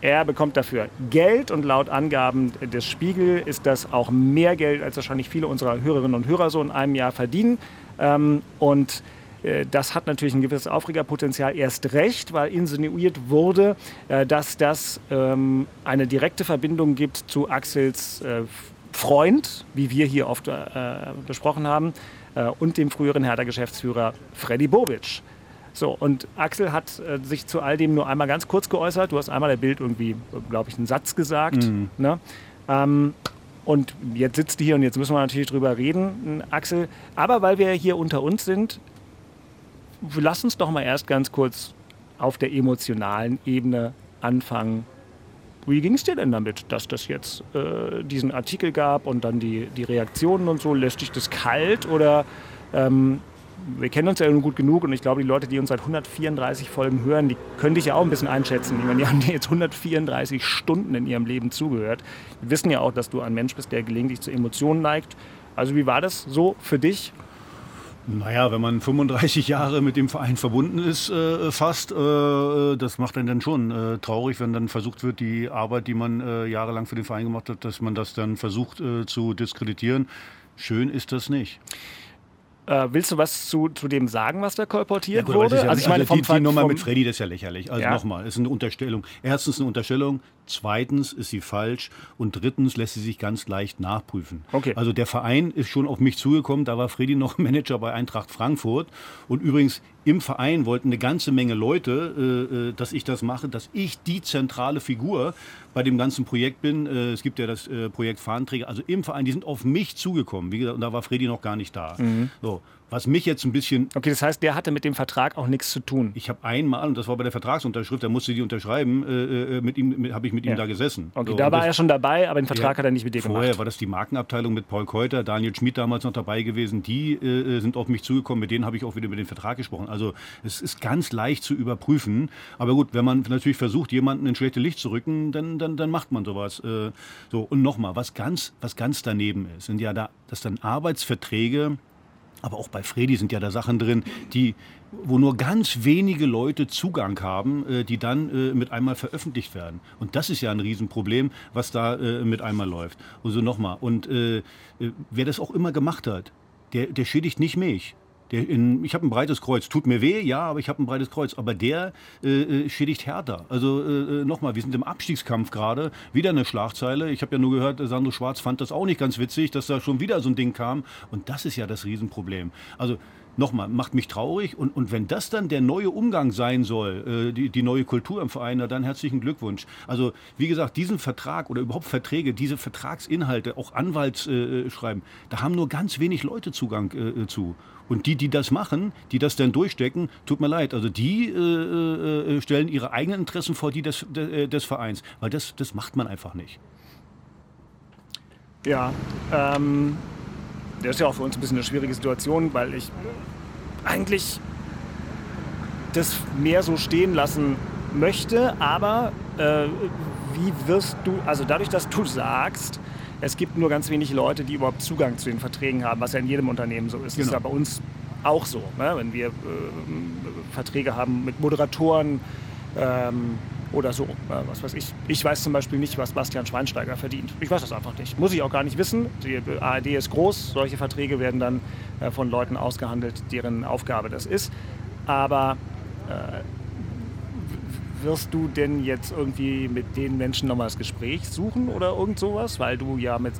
er bekommt dafür Geld und laut Angaben des Spiegel ist das auch mehr Geld, als wahrscheinlich viele unserer Hörerinnen und Hörer so in einem Jahr verdienen. Ähm, und das hat natürlich ein gewisses Aufregerpotenzial erst recht, weil insinuiert wurde, äh, dass das ähm, eine direkte Verbindung gibt zu Axels äh, Freund, wie wir hier oft besprochen haben, und dem früheren Hertha-Geschäftsführer Freddy Bobic. So, und Axel hat äh, sich zu all dem nur einmal ganz kurz geäußert. Du hast einmal der Bild irgendwie, glaube ich, einen Satz gesagt. Mhm. Ne? Ähm, und jetzt sitzt du hier und jetzt müssen wir natürlich drüber reden, Axel. Aber weil wir hier unter uns sind, lass uns doch mal erst ganz kurz auf der emotionalen Ebene anfangen. Wie ging es dir denn damit, dass das jetzt äh, diesen Artikel gab und dann die, die Reaktionen und so? Lässt dich das kalt oder ähm, wir kennen uns ja nun gut genug und ich glaube, die Leute, die uns seit 134 Folgen hören, die können dich ja auch ein bisschen einschätzen. Die haben dir jetzt 134 Stunden in ihrem Leben zugehört. Die wissen ja auch, dass du ein Mensch bist, der gelegentlich zu Emotionen neigt. Also wie war das so für dich? Naja, wenn man 35 Jahre mit dem Verein verbunden ist, äh, fast, äh, das macht einen dann schon äh, traurig, wenn dann versucht wird, die Arbeit, die man äh, jahrelang für den Verein gemacht hat, dass man das dann versucht äh, zu diskreditieren. Schön ist das nicht. Äh, willst du was zu, zu dem sagen, was da kolportiert ja, gut, wurde? Ja, also ich meine, also die, die Nummer mit Freddy, das ist ja lächerlich. Also ja. nochmal, ist eine Unterstellung. Erstens eine Unterstellung, zweitens ist sie falsch und drittens lässt sie sich ganz leicht nachprüfen. Okay. Also der Verein ist schon auf mich zugekommen, da war Freddy noch Manager bei Eintracht Frankfurt und übrigens im Verein wollten eine ganze Menge Leute, äh, äh, dass ich das mache, dass ich die zentrale Figur bei dem ganzen Projekt bin. Äh, es gibt ja das äh, Projekt Fahnenträger, also im Verein, die sind auf mich zugekommen. Wie gesagt, und da war Freddy noch gar nicht da. Mhm. So. Was mich jetzt ein bisschen. Okay, das heißt, der hatte mit dem Vertrag auch nichts zu tun. Ich habe einmal, und das war bei der Vertragsunterschrift, da musste die unterschreiben, äh, äh mit ihm habe ich mit ihm da gesessen. Okay, so, da war er schon dabei, aber den Vertrag ja, hat er nicht mit dir vorher gemacht. Vorher war das die Markenabteilung mit Paul Keuter, Daniel Schmid damals noch dabei gewesen. Die äh, sind auf mich zugekommen, mit denen habe ich auch wieder mit dem Vertrag gesprochen. Also es ist ganz leicht zu überprüfen. Aber gut, wenn man natürlich versucht, jemanden in schlechte Licht zu rücken, dann, dann, dann macht man sowas. Äh, so, und nochmal, was ganz, was ganz daneben ist, sind ja da, dass dann Arbeitsverträge aber auch bei Fredi sind ja da Sachen drin, die, wo nur ganz wenige Leute Zugang haben, äh, die dann äh, mit einmal veröffentlicht werden. Und das ist ja ein Riesenproblem, was da äh, mit einmal läuft. Also nochmal. Und wer das auch immer gemacht hat, der, der schädigt nicht mich. Der in, ich habe ein breites Kreuz. Tut mir weh, ja, aber ich habe ein breites Kreuz. Aber der äh, schädigt härter. Also äh, nochmal, wir sind im Abstiegskampf gerade. Wieder eine Schlagzeile. Ich habe ja nur gehört, Sandro Schwarz fand das auch nicht ganz witzig, dass da schon wieder so ein Ding kam. Und das ist ja das Riesenproblem. Also nochmal, macht mich traurig. Und, und wenn das dann der neue Umgang sein soll, äh, die, die neue Kultur im Verein, na, dann herzlichen Glückwunsch. Also wie gesagt, diesen Vertrag oder überhaupt Verträge, diese Vertragsinhalte, auch Anwaltsschreiben, äh, da haben nur ganz wenig Leute Zugang äh, zu. Und die, die das machen, die das dann durchstecken, tut mir leid, also die äh, äh, stellen ihre eigenen Interessen vor die des, de, äh, des Vereins, weil das, das macht man einfach nicht. Ja, ähm, das ist ja auch für uns ein bisschen eine schwierige Situation, weil ich eigentlich das mehr so stehen lassen möchte, aber äh, wie wirst du, also dadurch, dass du sagst, es gibt nur ganz wenig Leute, die überhaupt Zugang zu den Verträgen haben, was ja in jedem Unternehmen so ist. Genau. Das ist ja bei uns auch so. Ne? Wenn wir äh, Verträge haben mit Moderatoren ähm, oder so, äh, was weiß ich. Ich weiß zum Beispiel nicht, was Bastian Schweinsteiger verdient. Ich weiß das einfach nicht. Muss ich auch gar nicht wissen. Die ARD ist groß. Solche Verträge werden dann äh, von Leuten ausgehandelt, deren Aufgabe das ist. Aber äh, wirst du denn jetzt irgendwie mit den Menschen nochmal das Gespräch suchen oder irgend sowas? Weil du ja mit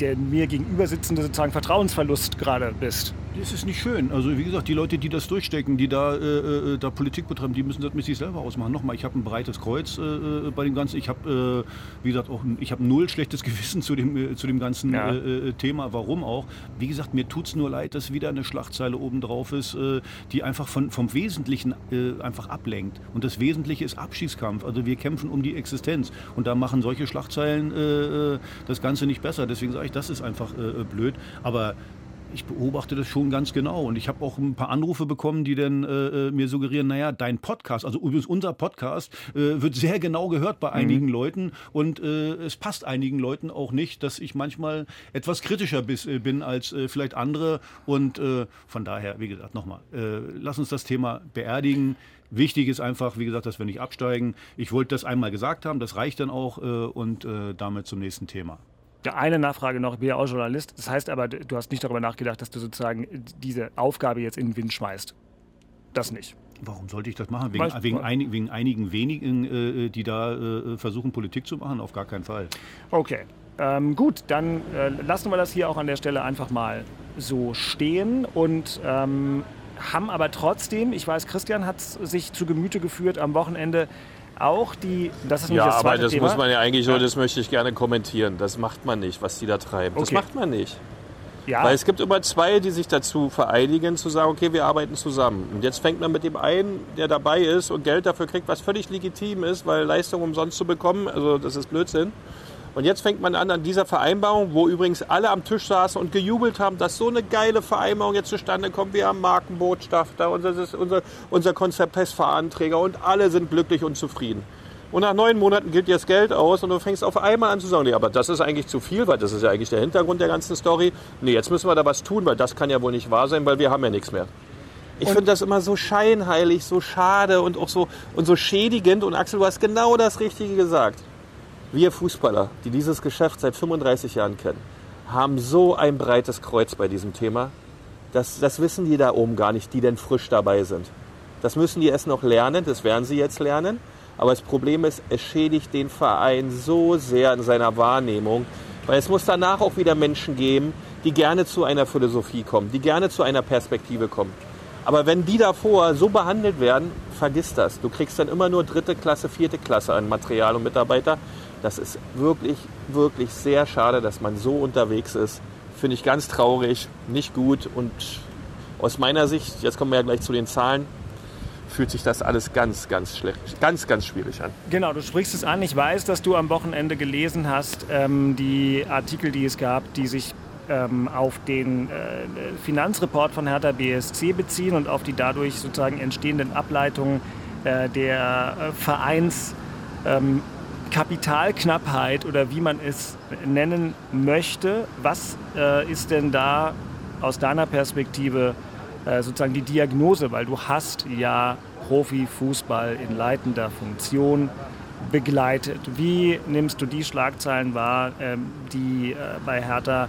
der mir gegenüber sitzende sozusagen Vertrauensverlust gerade bist. Das ist nicht schön. Also wie gesagt, die Leute, die das durchstecken, die da, äh, äh da Politik betreiben, die müssen das mit sich selber ausmachen. Nochmal, ich habe ein breites Kreuz äh, äh, bei dem Ganzen. Ich habe, äh, wie gesagt, auch ich habe null schlechtes Gewissen zu dem, äh, zu dem ganzen ja. Thema. Warum auch? Wie gesagt, mir tut es nur leid, dass wieder eine Schlagzeile oben drauf ist, die einfach von, vom Wesentlichen einfach ablenkt. Und das Wesentliche ist Abschießkampf. Also wir kämpfen um die Existenz. Und da machen solche Schlagzeilen das Ganze nicht besser. Deswegen sage ich, das ist einfach blöd. Aber ich beobachte das schon ganz genau. Und ich habe auch ein paar Anrufe bekommen, die dann äh, äh, mir suggerieren, naja, dein Podcast, also übrigens unser Podcast, äh, wird sehr genau gehört bei mhm. einigen Leuten. Und äh, es passt einigen Leuten auch nicht, dass ich manchmal etwas kritischer bis, äh, bin als äh, vielleicht andere. Und von daher, wie gesagt, nochmal, lass uns das Thema beerdigen. Wichtig ist einfach, wie gesagt, dass wir nicht absteigen. Ich wollte das einmal gesagt haben, das reicht dann auch. und damit zum nächsten Thema. Eine Nachfrage noch, ich bin ja auch Journalist. Das heißt aber, du hast nicht darüber nachgedacht, dass du sozusagen diese Aufgabe jetzt in den Wind schmeißt. Das nicht. Warum sollte ich das machen? Wegen, wegen, ein, wegen einigen wenigen, äh, die da äh, versuchen, Politik zu machen? Auf gar keinen Fall. Okay. Ähm, gut, dann äh, lassen wir das hier auch an der Stelle einfach mal so stehen und ähm, haben aber trotzdem, ich weiß, Christian hat sich zu Gemüte geführt am Wochenende, auch die, das ist ja, das aber das Thema. muss man ja eigentlich so, das möchte ich gerne kommentieren. Das macht man nicht, was die da treiben. Das Okay. macht man nicht. ja, Weil es gibt immer zwei, die sich dazu vereinigen, zu sagen, okay, wir arbeiten zusammen. Und jetzt fängt man mit dem einen, der dabei ist und Geld dafür kriegt, was völlig legitim ist, weil Leistung umsonst zu bekommen, also das ist Blödsinn. Und jetzt fängt man an an dieser Vereinbarung, wo übrigens alle am Tisch saßen und gejubelt haben, dass so eine geile Vereinbarung jetzt zustande kommt. Wir haben Markenbotschafter, unser, unser, unser Konzeptfestfahranträger und alle sind glücklich und zufrieden. Und nach neun Monaten gilt dir das Geld aus und du fängst auf einmal an zu sagen, nee, aber das ist eigentlich zu viel, weil das ist ja eigentlich der Hintergrund der ganzen Story. Nee, jetzt müssen wir da was tun, weil das kann ja wohl nicht wahr sein, weil wir haben ja nichts mehr. Ich finde das immer so scheinheilig, so schade und auch so, und so schädigend. Und Axel, du hast genau das Richtige gesagt. Wir Fußballer, die dieses Geschäft seit 35 Jahren kennen, haben so ein breites Kreuz bei diesem Thema. Das, das wissen die da oben gar nicht, die denn frisch dabei sind. Das müssen die erst noch lernen, das werden sie jetzt lernen. Aber das Problem ist, es schädigt den Verein so sehr in seiner Wahrnehmung, weil es muss danach auch wieder Menschen geben, die gerne zu einer Philosophie kommen, die gerne zu einer Perspektive kommen. Aber wenn die davor so behandelt werden, vergiss das. Du kriegst dann immer nur dritte Klasse, vierte Klasse an Material und Mitarbeiter. Das ist wirklich, wirklich sehr schade, dass man so unterwegs ist. Finde ich ganz traurig, nicht gut und aus meiner Sicht, jetzt kommen wir ja gleich zu den Zahlen, fühlt sich das alles ganz, ganz schlecht, ganz, ganz schwierig an. Genau, du sprichst es an. Ich weiß, dass du am Wochenende gelesen hast, ähm, die Artikel, die es gab, die sich ähm, auf den äh, Finanzreport von Hertha BSC beziehen und auf die dadurch sozusagen entstehenden Ableitungen äh, der äh, Vereins. Ähm, Kapitalknappheit oder wie man es nennen möchte. Was äh, ist denn da aus deiner Perspektive äh, sozusagen die Diagnose? Weil du hast ja Profifußball in leitender Funktion begleitet. Wie nimmst du die Schlagzeilen wahr, ähm, die äh, bei Hertha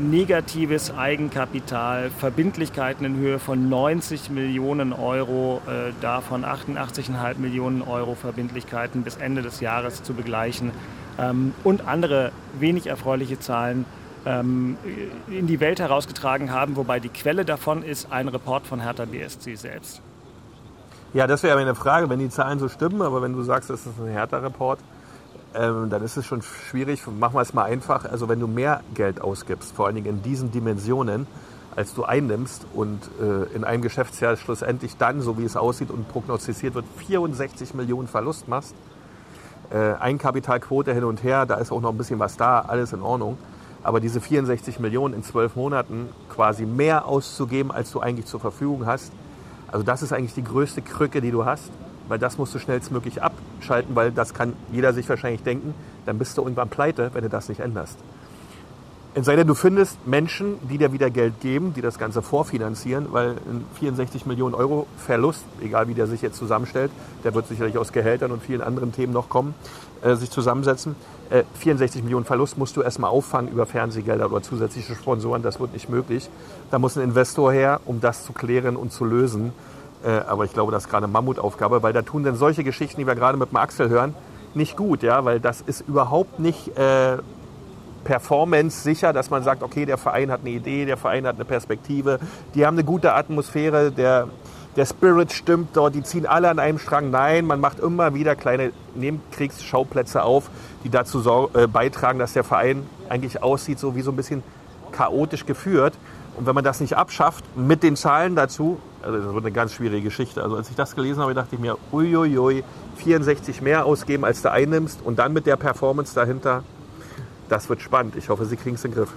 negatives Eigenkapital, Verbindlichkeiten in Höhe von 90 Millionen Euro, äh, davon 88,5 Millionen Euro Verbindlichkeiten bis Ende des Jahres zu begleichen ähm, und andere wenig erfreuliche Zahlen ähm, in die Welt herausgetragen haben, wobei die Quelle davon ist ein Report von Hertha BSC selbst. Ja, das wäre eine Frage, wenn die Zahlen so stimmen, aber wenn du sagst, das ist ein härter Report, ähm, dann ist es schon schwierig. Machen wir es mal einfach. Also wenn du mehr Geld ausgibst, vor allen Dingen in diesen Dimensionen, als du einnimmst und äh, in einem Geschäftsjahr schlussendlich dann, so wie es aussieht und prognostiziert wird, 64 Millionen Verlust machst, äh, Eigenkapitalquote hin und her, da ist auch noch ein bisschen was da, alles in Ordnung. Aber diese 64 Millionen in zwölf Monaten quasi mehr auszugeben, als du eigentlich zur Verfügung hast, also das ist eigentlich die größte Krücke, die du hast, weil das musst du schnellstmöglich abschalten, weil das kann jeder sich wahrscheinlich denken, dann bist du irgendwann pleite, wenn du das nicht änderst. Es sei denn, du findest Menschen, die dir wieder Geld geben, die das Ganze vorfinanzieren, weil ein 64 Millionen Euro Verlust, egal wie der sich jetzt zusammenstellt, der wird sicherlich aus Gehältern und vielen anderen Themen noch kommen, äh, sich zusammensetzen. Äh, 64 Millionen Verlust musst du erstmal auffangen über Fernsehgelder oder zusätzliche Sponsoren, das wird nicht möglich. Da muss ein Investor her, um das zu klären und zu lösen. Äh, aber ich glaube, das ist gerade eine Mammutaufgabe, weil da tun dann solche Geschichten, die wir gerade mit dem Axel hören, nicht gut, ja, weil das ist überhaupt nicht äh, Performance sicher, dass man sagt, okay, der Verein hat eine Idee, der Verein hat eine Perspektive, die haben eine gute Atmosphäre, der, der Spirit stimmt dort, die ziehen alle an einem Strang. Nein, man macht immer wieder kleine Nebenkriegsschauplätze auf, die dazu äh, beitragen, dass der Verein eigentlich aussieht, so wie so ein bisschen chaotisch geführt. Und wenn man das nicht abschafft, mit den Zahlen dazu, also das wird eine ganz schwierige Geschichte. Also als ich das gelesen habe, dachte ich mir, uiuiui, 64 mehr ausgeben, als du einnimmst und dann mit der Performance dahinter, das wird spannend. Ich hoffe, sie kriegen es in den Griff.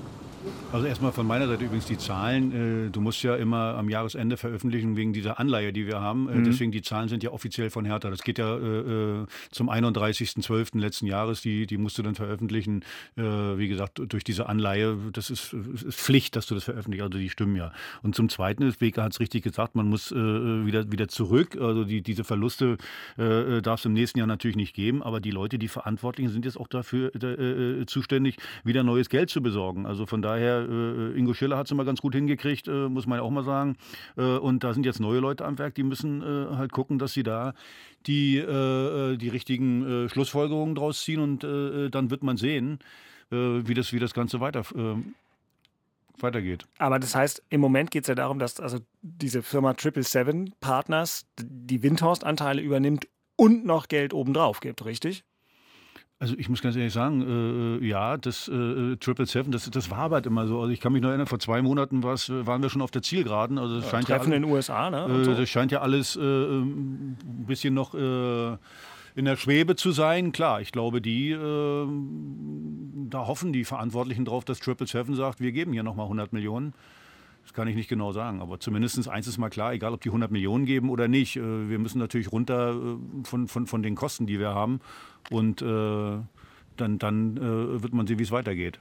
Also erstmal von meiner Seite übrigens die Zahlen. Äh, Du musst ja immer am Jahresende veröffentlichen wegen dieser Anleihe, die wir haben. Äh, Deswegen die Zahlen sind ja offiziell von Hertha. Das geht ja äh, äh, zum 31.12. letzten Jahres. Die, die musst du dann veröffentlichen. Äh, Wie gesagt, durch diese Anleihe. Das ist, ist Pflicht, dass du das veröffentlichst. Also die stimmen ja. Und zum Zweiten ist, Weke hat es richtig gesagt, man muss äh, wieder, wieder zurück. Also die, diese Verluste darf es im nächsten Jahr natürlich nicht geben. Aber die Leute, die Verantwortlichen sind jetzt auch dafür zuständig, wieder neues Geld zu besorgen. Also von daher, äh, Ingo Schiller hat es immer ganz gut hingekriegt, äh, muss man ja auch mal sagen. Äh, und da sind jetzt neue Leute am Werk, die müssen äh, halt gucken, dass sie da die, äh, die richtigen äh, Schlussfolgerungen draus ziehen und äh, dann wird man sehen, äh, wie, das, wie das Ganze weiter äh, weitergeht. Aber das heißt, im Moment geht es ja darum, dass also diese Firma 777 Partners die Windhorst-Anteile übernimmt und noch Geld obendrauf gibt, richtig? Also ich muss ganz ehrlich sagen, äh, ja, das äh, Triple Seven, das, das war halt immer so. Also ich kann mich noch erinnern, vor zwei Monaten waren wir schon auf der Zielgeraden. Also das ja, scheint Treffen ja in den USA, ne? Äh, so. Das scheint ja alles äh, ein bisschen noch äh, in der Schwebe zu sein. Klar, ich glaube, die, äh, da hoffen die Verantwortlichen drauf, dass Triple Seven sagt, wir geben hier nochmal 100 Millionen. Das kann ich nicht genau sagen, aber zumindest eins ist mal klar, egal ob die 100 Millionen geben oder nicht. Wir müssen natürlich runter von, von, von den Kosten, die wir haben. Und äh, dann, dann äh, wird man sehen, wie es weitergeht.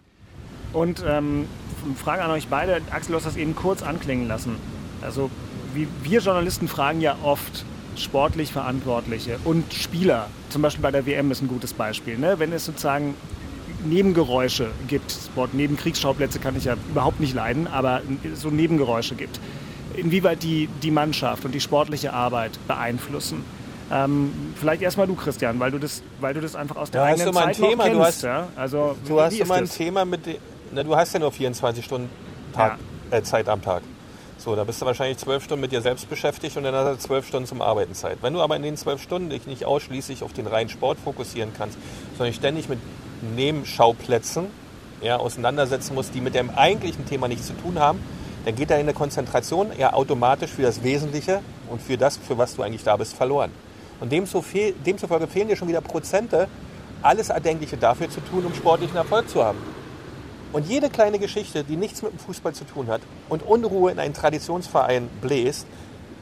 Und ähm, Frage an euch beide. Axel, du hast das eben kurz anklingen lassen. Also wie, wir Journalisten fragen ja oft sportlich Verantwortliche und Spieler. Zum Beispiel bei der WM ist ein gutes Beispiel. Ne? Wenn es sozusagen Nebengeräusche gibt, Sport, Nebenkriegsschauplätze kann ich ja überhaupt nicht leiden, aber so Nebengeräusche gibt. Inwieweit die die Mannschaft und die sportliche Arbeit beeinflussen. Ähm, vielleicht erstmal du, Christian, weil du das, weil du das einfach aus der ja, eigenen Zeit Thema, kennst. Du hast, ja? also, du hast immer ein Thema mit, na, du hast ja nur 24 Stunden Tag, ja. äh, Zeit am Tag. So, da bist du wahrscheinlich zwölf Stunden mit dir selbst beschäftigt und dann hast du zwölf Stunden zum Arbeiten Zeit. Wenn du aber in den zwölf Stunden dich nicht ausschließlich auf den reinen Sport fokussieren kannst, sondern ständig mit Nebenschauplätzen ja, auseinandersetzen musst, die mit dem eigentlichen Thema nichts zu tun haben, dann geht deine Konzentration ja automatisch für das Wesentliche und für das, für was du eigentlich da bist, verloren. Und demzufolge fehlen dir schon wieder Prozente, alles Erdenkliche dafür zu tun, um sportlichen Erfolg zu haben. Und jede kleine Geschichte, die nichts mit dem Fußball zu tun hat und Unruhe in einen Traditionsverein bläst,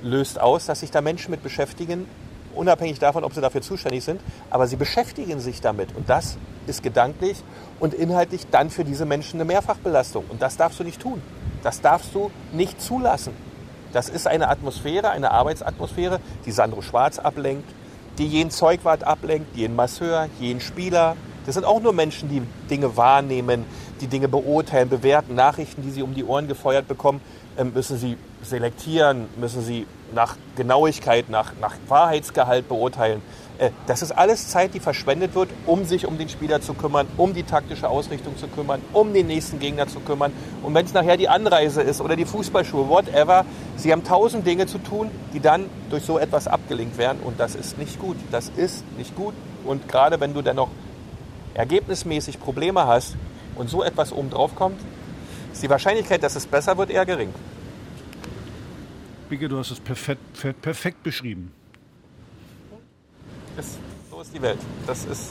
löst aus, dass sich da Menschen mit beschäftigen, unabhängig davon, ob sie dafür zuständig sind, aber sie beschäftigen sich damit. Und das ist gedanklich und inhaltlich dann für diese Menschen eine Mehrfachbelastung. Und das darfst du nicht tun. Das darfst du nicht zulassen. Das ist eine Atmosphäre, eine Arbeitsatmosphäre, die Sandro Schwarz ablenkt, die jeden Zeugwart ablenkt, jeden Masseur, jeden Spieler. Das sind auch nur Menschen, die Dinge wahrnehmen, die Dinge beurteilen, bewerten. Nachrichten, die sie um die Ohren gefeuert bekommen, ähm, müssen sie selektieren, müssen sie nach Genauigkeit, nach, nach Wahrheitsgehalt beurteilen. Äh, das ist alles Zeit, die verschwendet wird, um sich um den Spieler zu kümmern, um die taktische Ausrichtung zu kümmern, um den nächsten Gegner zu kümmern. Und wenn es nachher die Anreise ist oder die Fußballschuhe, whatever, sie haben tausend Dinge zu tun, die dann durch so etwas abgelenkt werden. Und das ist nicht gut. Das ist nicht gut. Und gerade wenn du dann noch ergebnismäßig Probleme hast und so etwas oben drauf kommt, ist die Wahrscheinlichkeit, dass es besser wird, eher gering. Bigge, du hast es perfekt, perfekt beschrieben. Ist, so ist die Welt. Das ist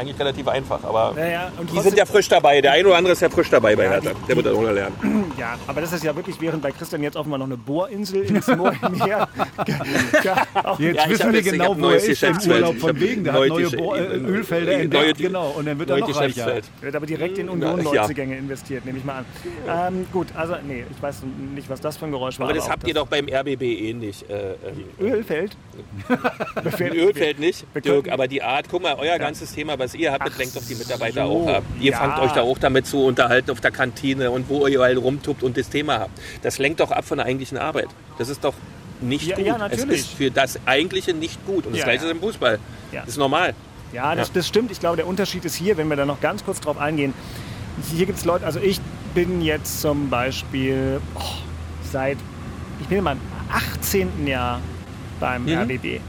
eigentlich relativ einfach. Aber naja, die sind ja frisch dabei. Der eine oder andere ist ja frisch dabei bei Hertha. Der wird das auch noch lernen. Ja, aber das ist ja wirklich, während bei Christian jetzt offenbar noch eine Bohrinsel ins Meer. jetzt ja, wissen wir genau, wo er ist im Urlaub. Von wegen, der hat neue Bohr, äh, Ölfelder entdeckt. Genau, und dann wird er noch reicher. Wird aber direkt in Union-Neuzugänge investiert, nehme ich mal an. Ähm, gut, also nee, ich weiß nicht, was das für ein Geräusch war. Aber das habt ihr doch beim RBB ähnlich. Äh, Ölfeld? Ölfeld nicht, Dirk, aber die Art, guck mal, euer ganzes Thema, was was ihr habt, das lenkt doch die Mitarbeiter so, auch ab. Ihr ja. fangt euch da auch damit zu unterhalten auf der Kantine und wo ihr überall rumtuppt und das Thema habt. Das lenkt doch ab von der eigentlichen Arbeit. Das ist doch nicht ja, gut. Ja, es ist für das Eigentliche nicht gut. Und das Gleiche ist im Fußball. Das ist normal. Ja, das, das stimmt. Ich glaube, der Unterschied ist hier, wenn wir da noch ganz kurz drauf eingehen. Hier gibt es Leute, also ich bin jetzt zum Beispiel oh, seit, ich bin in meinem 18. Jahr beim mhm. RBB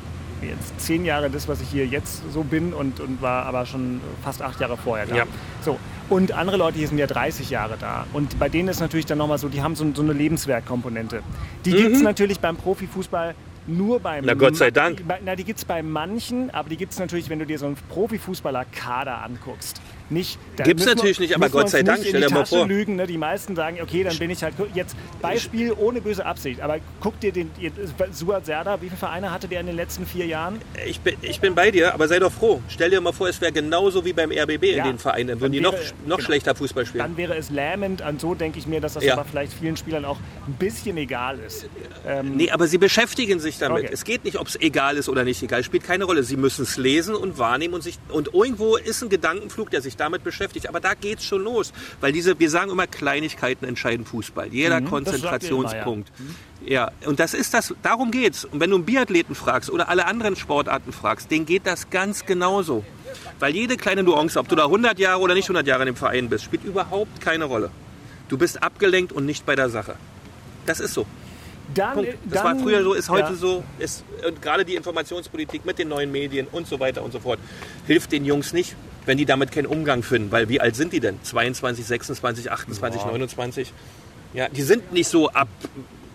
jetzt zehn Jahre das, was ich hier jetzt so bin und, und war aber schon fast acht Jahre vorher da. Ja. So. Und andere Leute hier sind ja 30 Jahre da. Und bei denen ist natürlich dann nochmal so, die haben so, so eine Lebenswerkkomponente. Die mhm. gibt es natürlich beim Profifußball nur beim. Na Gott sei Dank. Na, die gibt es bei manchen, aber die gibt es natürlich, wenn du dir so einen Profifußballer-Kader anguckst nicht. Gibt es natürlich nicht, aber Gott sei Dank, stell dir mal vor. Lügen, ne? Die meisten sagen, okay, dann bin ich halt. Jetzt Beispiel ohne böse Absicht, aber guck dir den. Suat Serda, wie viele Vereine hatte der in den letzten vier Jahren? Ich bin, ich bin bei dir, aber sei doch froh. Stell dir mal vor, es wäre genauso wie beim RBB ja, in den Vereinen. Dann würden die noch, noch genau, schlechter Fußball spielen. Dann wäre es lähmend. Und so denke ich mir, dass das ja. aber vielleicht vielen Spielern auch ein bisschen egal ist. Ähm, nee, aber sie beschäftigen sich damit. Okay. Es geht nicht, ob es egal ist oder nicht egal. Spielt keine Rolle. Sie müssen es lesen und wahrnehmen und sich. Und irgendwo ist ein Gedankenflug, der sich damit beschäftigt. Aber da geht es schon los. Weil diese, wir sagen immer, Kleinigkeiten entscheiden Fußball. Jeder mhm, Konzentrationspunkt. Mhm. ja. und das ist das, darum geht's. Und wenn du einen Biathleten fragst oder alle anderen Sportarten fragst, denen geht das ganz genauso. Weil jede kleine Nuance, ob du da 100 Jahre oder nicht 100 Jahre in dem Verein bist, spielt überhaupt keine Rolle. Du bist abgelenkt und nicht bei der Sache. Das ist so. Dann, Punkt. Das dann, war früher so, ist heute ja. so. Ist, und gerade die Informationspolitik mit den neuen Medien und so weiter und so fort hilft den Jungs nicht, wenn die damit keinen Umgang finden. Weil wie alt sind die denn? 22, 26, 28, 29? Ja, die sind nicht so ab,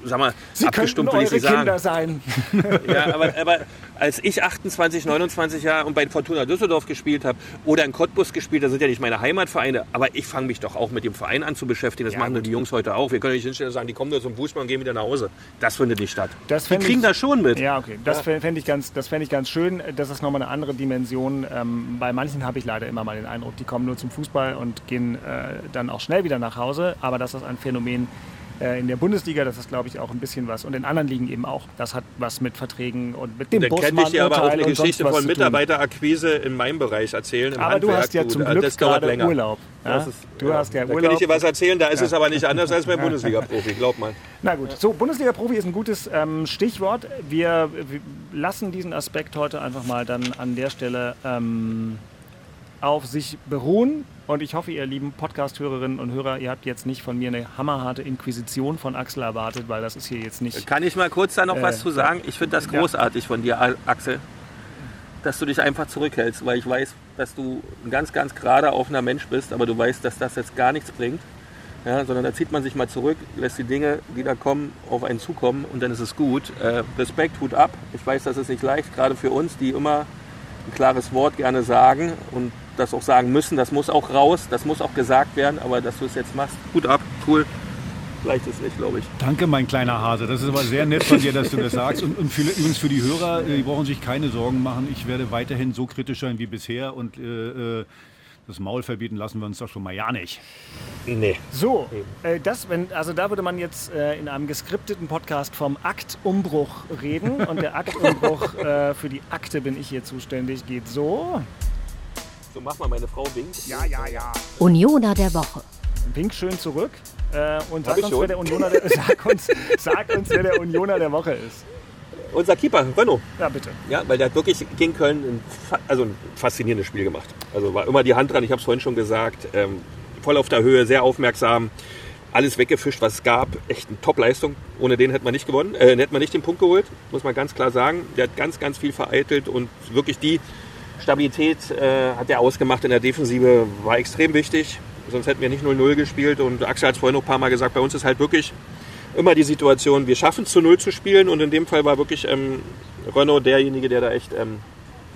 sag mal, Sie könnten abgestumpft, will eure ich sie sagen. Kinder sein. Ja, aber, aber als ich 28, 29 Jahre und bei Fortuna Düsseldorf gespielt habe oder in Cottbus gespielt, das sind ja nicht meine Heimatvereine, aber ich fange mich doch auch mit dem Verein an zu beschäftigen. Das Ja, machen nur gut. die Jungs heute auch. Wir können nicht hinstellen und sagen, die kommen nur zum Fußball und gehen wieder nach Hause. Das findet nicht statt. Das die kriegen ich- das schon mit. Ja, okay. Das fände ich, ganz- das fänd ich ganz schön. Das ist nochmal eine andere Dimension. Ähm, bei manchen habe ich leider immer mal den Eindruck, die kommen nur zum Fußball und gehen äh, dann auch schnell wieder nach Hause. Aber das ist ein Phänomen in der Bundesliga. Das ist, glaube ich, auch ein bisschen was. Und in anderen Ligen eben auch. Das hat was mit Verträgen und mit dem Dann kann ich dir aber auch eine Geschichte von. Mitarbeiterakquise in meinem Bereich erzählen. Aber du Handwerk. hast ja zum Du, Glück das dauert gerade länger. Urlaub. Ja? Ist, du hast ja da Urlaub. kann ich dir was erzählen, da ist es aber nicht anders als beim Bundesliga-Profi, glaub mal. Na gut, so Bundesliga-Profi ist ein gutes ähm, Stichwort. Wir, wir lassen diesen Aspekt heute einfach mal dann an der Stelle ähm, auf sich beruhen. Und ich hoffe, ihr lieben Podcast-Hörerinnen und Hörer, ihr habt jetzt nicht von mir eine hammerharte Inquisition von Axel erwartet, weil das ist hier jetzt nicht. Kann ich mal kurz da noch Äh, was zu sagen? Ich finde das ja. großartig von dir, Axel, dass du dich einfach zurückhältst, weil ich weiß, dass du ein ganz, ganz gerader, offener Mensch bist, aber du weißt, dass das jetzt gar nichts bringt. Ja, sondern da zieht man sich mal zurück, lässt die Dinge, die da kommen, auf einen zukommen und dann ist es gut. Äh, Respekt, Hut ab. Ich weiß, das ist nicht leicht, gerade für uns, die immer ein klares Wort gerne sagen und das auch sagen müssen. Das muss auch raus, das muss auch gesagt werden, aber dass du es jetzt machst, Hut ab, cool. Leicht ist nicht, glaube ich. Danke, mein kleiner Hase. Das ist aber sehr nett von dir, dass du das sagst. Und, und für, übrigens für die Hörer, äh, die brauchen sich keine Sorgen machen. Ich werde weiterhin so kritisch sein wie bisher und äh, äh, das Maul verbieten lassen wir uns doch schon mal ja nicht. Nee. So, äh, das, wenn, also da würde man jetzt äh, in einem geskripteten Podcast vom Aktumbruch reden. Und der Aktumbruch, äh, für die Akte bin ich hier zuständig, geht so. So, mach mal, meine Frau winkt. Ja, ja, ja. Unioner der Woche. Wink schön zurück äh, und sag uns, wer der Unioner der, sag, uns, sag uns, wer der Unioner der Woche ist. Unser Keeper, Renault. Ja, bitte. Ja, weil der hat wirklich gegen Köln ein, also ein faszinierendes Spiel gemacht. Also war immer die Hand dran, ich habe es vorhin schon gesagt. Ähm, voll auf der Höhe, sehr aufmerksam. Alles weggefischt, was es gab. Echt eine Top-Leistung. Ohne den hätte man nicht gewonnen. Äh, hätte man nicht den Punkt geholt, muss man ganz klar sagen. Der hat ganz, ganz viel vereitelt und wirklich die Stabilität äh, hat er ausgemacht in der Defensive, war extrem wichtig. Sonst hätten wir nicht 0-0 gespielt. Und Axel hat es vorhin noch ein paar Mal gesagt, bei uns ist halt wirklich immer die Situation, wir schaffen es zu Null zu spielen und in dem Fall war wirklich ähm, Renault derjenige, der da echt ähm,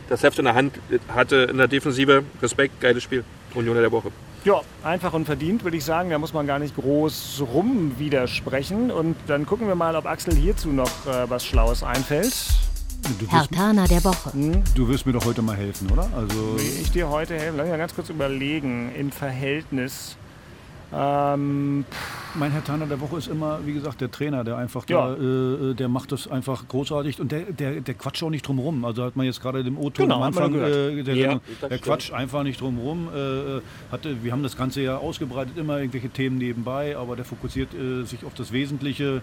das Heft in der Hand hatte in der Defensive. Respekt, geiles Spiel. Union der Woche. Ja, einfach und verdient, würde ich sagen. Da muss man gar nicht groß rum widersprechen. Und dann gucken wir mal, ob Axel hierzu noch äh, was Schlaues einfällt. Du wirst, Hertaner der Woche. du wirst mir doch heute mal helfen, oder? Also Will ich dir heute helfen? Lass mich mal ganz kurz überlegen. Im Verhältnis. Ähm, mein Herr Tanner der Woche ist immer, wie gesagt, der Trainer, der einfach Ja. da, äh, der macht das einfach großartig und der, der, der quatscht auch nicht drum rum. Also hat man jetzt gerade dem O-Ton Genau, am Anfang gehört. äh, der, Ja, der quatscht einfach nicht drum rum. Äh, hatte, wir haben das Ganze ja ausgebreitet, immer irgendwelche Themen nebenbei, aber der fokussiert äh, sich auf das Wesentliche,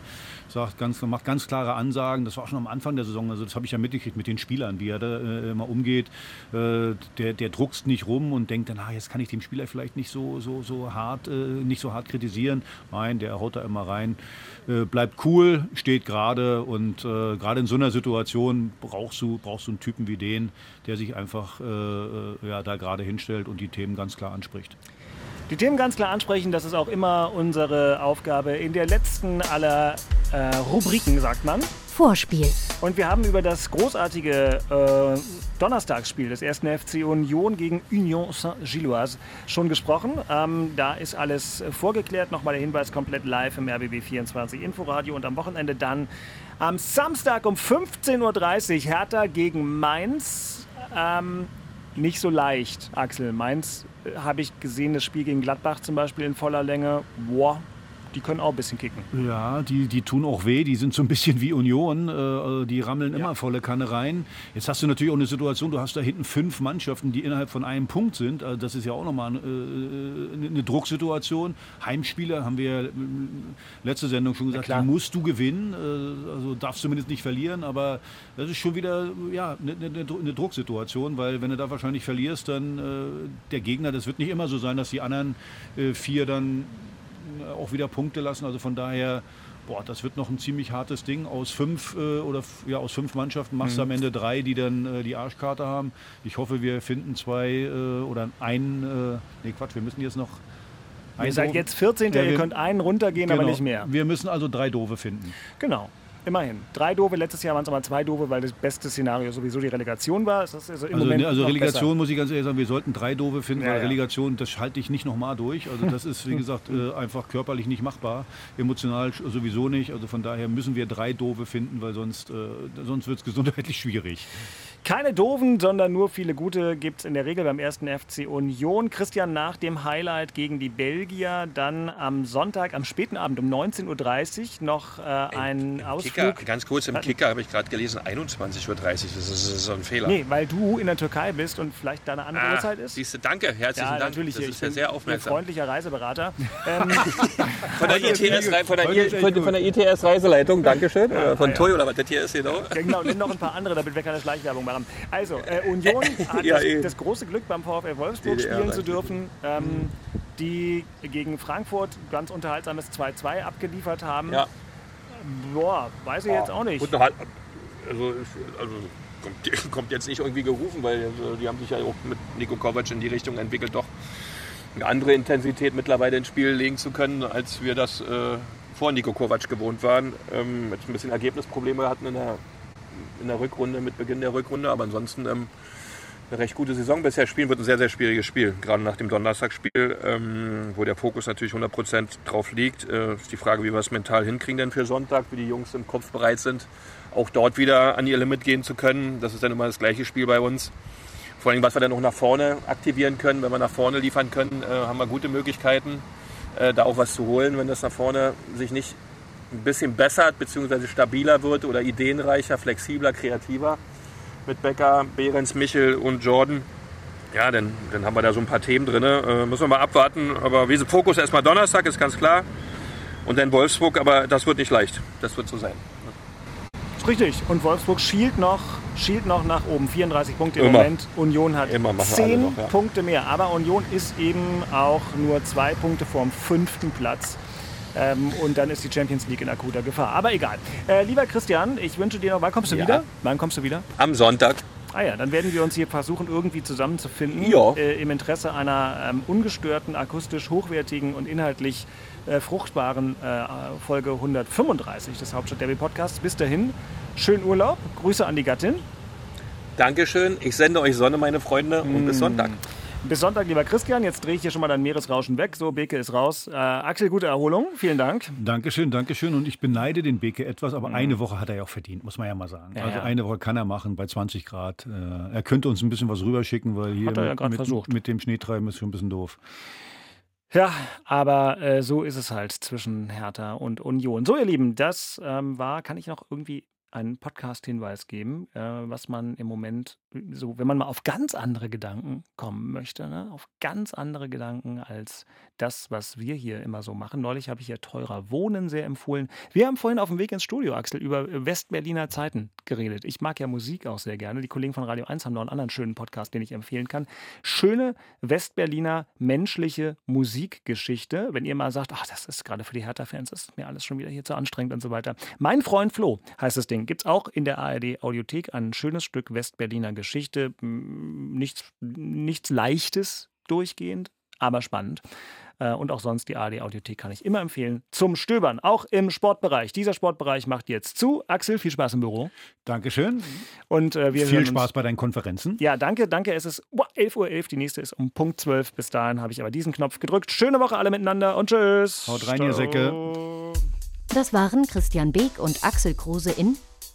sagt ganz, macht ganz klare Ansagen. Das war auch schon am Anfang der Saison, also das habe ich ja mitgekriegt mit den Spielern, wie er da äh, immer umgeht. Äh, der, der druckst nicht rum und denkt dann, ah, jetzt kann ich dem Spieler vielleicht nicht so, so, so hart, äh, nicht so hart kritisieren. Nein, der haut da immer rein, äh, bleibt cool, steht gerade und äh, gerade in so einer Situation brauchst du, brauchst du einen Typen wie den, der sich einfach äh, äh, ja, da gerade hinstellt und die Themen ganz klar anspricht. Die Themen ganz klar ansprechen, das ist auch immer unsere Aufgabe in der letzten aller Rubriken, sagt man. Vorspiel. Und wir haben über das großartige äh, Donnerstagsspiel des 1. FC Union gegen Union Saint-Gilloise schon gesprochen. Ähm, da ist alles vorgeklärt. Nochmal der Hinweis komplett live im RBB 24 Inforadio und am Wochenende dann am Samstag um 15.30 Uhr Hertha gegen Mainz. Ähm, nicht so leicht, Axel. Mainz äh, habe ich gesehen, das Spiel gegen Gladbach zum Beispiel in voller Länge. Boah, die können auch ein bisschen kicken. Ja, die, die tun auch weh, die sind so ein bisschen wie Union, äh, die rammeln immer volle Kanne rein. Jetzt hast du natürlich auch eine Situation, du hast da hinten fünf Mannschaften, die innerhalb von einem Punkt sind. Also das ist ja auch nochmal äh, eine, Drucksituation. Heimspieler haben wir ja, äh, letzte Sendung schon gesagt, klar. die musst du gewinnen, äh, also darfst zumindest nicht verlieren, aber das ist schon wieder ja, eine, eine, eine Drucksituation, weil wenn du da wahrscheinlich verlierst, dann äh, der Gegner, das wird nicht immer so sein, dass die anderen äh, vier dann auch wieder Punkte lassen. Also von daher, boah, das wird noch ein ziemlich hartes Ding. Aus fünf äh, oder ja, aus fünf Mannschaften machst du am Ende drei, die dann äh, die Arschkarte haben. Ich hoffe, wir finden zwei äh, oder einen, äh, nee Quatsch, wir müssen jetzt noch. Ihr seid jetzt 14. Ja, ihr könnt einen runtergehen, aber Genau. nicht mehr. Wir müssen also drei Doofe finden. Genau. Immerhin. Drei Doofe, letztes Jahr waren es aber zwei Doofe, weil das beste Szenario sowieso die Relegation war. Also Also, ne, also Relegation besser. muss ich ganz ehrlich sagen, wir sollten drei Doofe finden, Ja, weil ja. Relegation, das halte ich nicht nochmal durch. Also das ist, wie gesagt, äh, einfach körperlich nicht machbar, emotional sowieso nicht. Also von daher müssen wir drei Doofe finden, weil sonst, äh, sonst wird es gesundheitlich schwierig. Keine doofen, sondern nur viele gute gibt es in der Regel beim ersten FC Union. Christian nach dem Highlight gegen die Belgier, dann am Sonntag, am späten Abend um 19.30 Uhr noch äh, ein Kicker, Ausflug. ganz kurz, im Warten. Kicker habe ich gerade gelesen, 21.30 Uhr. Das ist, das ist so ein Fehler. Nee, weil du in der Türkei bist und vielleicht da eine andere Ah, Uhrzeit ist. Siehst du, danke, herzlichen Ja, Dank. natürlich. Das hier. ist ich ja bin sehr ein aufmerksam. freundlicher Reiseberater. ähm, Von der ITS, von der, von, von der ITS Reiseleitung, Dankeschön. Äh, von ja. Toy oder was das hier ist, genau. genau, nimm noch ein paar andere, damit wir keine Schleichwerbung machen. Also, äh, Union hat Ja, das, das große Glück, beim VfL Wolfsburg DDR spielen zu dürfen, ähm, die gegen Frankfurt ganz unterhaltsames 2-2 abgeliefert haben. Ja. Boah, weiß ich jetzt auch nicht. Und noch halt, also, also kommt, kommt jetzt nicht irgendwie gerufen, weil also, die haben sich ja auch mit Nico Kovac in die Richtung entwickelt, doch eine andere Intensität mittlerweile ins Spiel legen zu können, als wir das äh, vor Nico Kovac gewohnt waren. Ähm, jetzt ein bisschen Ergebnisprobleme hatten in der, in der Rückrunde, mit Beginn der Rückrunde, aber ansonsten ähm, eine recht gute Saison bisher spielen. Wird ein sehr, sehr schwieriges Spiel, gerade nach dem Donnerstagsspiel, ähm, wo der Fokus natürlich 100% drauf liegt. Äh, ist die Frage, wie wir es mental hinkriegen denn für Sonntag, wie die Jungs im Kopf bereit sind, auch dort wieder an ihr Limit gehen zu können. Das ist dann immer das gleiche Spiel bei uns. Vor allem, was wir dann noch nach vorne aktivieren können. Wenn wir nach vorne liefern können, äh, haben wir gute Möglichkeiten, äh, da auch was zu holen. Wenn das nach vorne sich nicht ein bisschen bessert, beziehungsweise stabiler wird oder ideenreicher, flexibler, kreativer mit Becker, Behrens, Michel und Jordan, ja, dann, dann haben wir da so ein paar Themen drin. Äh, müssen wir mal abwarten. Aber wie Fokus erstmal Donnerstag, ist ganz klar. Und dann Wolfsburg, aber das wird nicht leicht. Das wird so sein. Ist richtig. Und Wolfsburg schielt noch, schielt noch nach oben. 34 Punkte im Immer. Moment. Union hat Immer machen alle 10 noch, ja. Punkte mehr. Aber Union ist eben auch nur zwei Punkte vorm fünften Platz. Ähm, und dann ist die Champions League in akuter Gefahr. Aber egal. Äh, lieber Christian, ich wünsche dir noch, wann kommst du Ja. wieder? Wann kommst du wieder? Am Sonntag. Ah ja, dann werden wir uns hier versuchen, irgendwie zusammenzufinden. Ja. Äh, Im Interesse einer ähm, ungestörten, akustisch hochwertigen und inhaltlich äh, fruchtbaren äh, Folge 135 des Hauptstadt Derby Podcasts. Bis dahin, schönen Urlaub, Grüße an die Gattin. Dankeschön. Ich sende euch Sonne, meine Freunde. Und bis Sonntag. Bis Sonntag, lieber Christian. Jetzt drehe ich hier schon mal dein Meeresrauschen weg. So, Beke ist raus. Äh, Axel, gute Erholung. Vielen Dank. Dankeschön, Dankeschön. Und ich beneide den Beke etwas, aber eine Woche hat er ja auch verdient, muss man ja mal sagen. Mhm. Ja, also ja. eine Woche kann er machen bei 20 Grad. Äh, er könnte uns ein bisschen was rüberschicken, weil hier Hat er ja mit, mit dem Schneetreiben ist schon ein bisschen doof. Ja, aber äh, so ist es halt zwischen Hertha und Union. So, ihr Lieben, das ähm, war, kann ich noch irgendwie einen Podcast-Hinweis geben, äh, was man im Moment, so, wenn man mal auf ganz andere Gedanken kommen möchte, ne? auf ganz andere Gedanken als das, was wir hier immer so machen. Neulich habe ich ja teurer Wohnen sehr empfohlen. Wir haben vorhin auf dem Weg ins Studio, Axel, über Westberliner Zeiten geredet. Ich mag ja Musik auch sehr gerne. Die Kollegen von Radio 1 haben noch einen anderen schönen Podcast, den ich empfehlen kann. Schöne Westberliner menschliche Musikgeschichte. Wenn ihr mal sagt, ach, das ist gerade für die Hertha-Fans, ist mir alles schon wieder hier zu anstrengend und so weiter. Mein Freund Flo heißt das Ding. Gibt es auch in der ARD-Audiothek ein schönes Stück Westberliner Geschichte. Nichts, nichts Leichtes durchgehend, aber spannend. Äh, Und auch sonst die ARD-Audiothek kann ich immer empfehlen zum Stöbern, auch im Sportbereich. Dieser Sportbereich macht jetzt zu. Axel, viel Spaß im Büro. Dankeschön. Und äh, wir Viel Spaß bei deinen Konferenzen. Ja, danke, danke. Es ist boah, 11.11 Uhr, die nächste ist um Punkt 12. Bis dahin habe ich aber diesen Knopf gedrückt. Schöne Woche alle miteinander und tschüss. Haut rein, ihr Säcke. Das waren Christian Beek und Axel Kruse in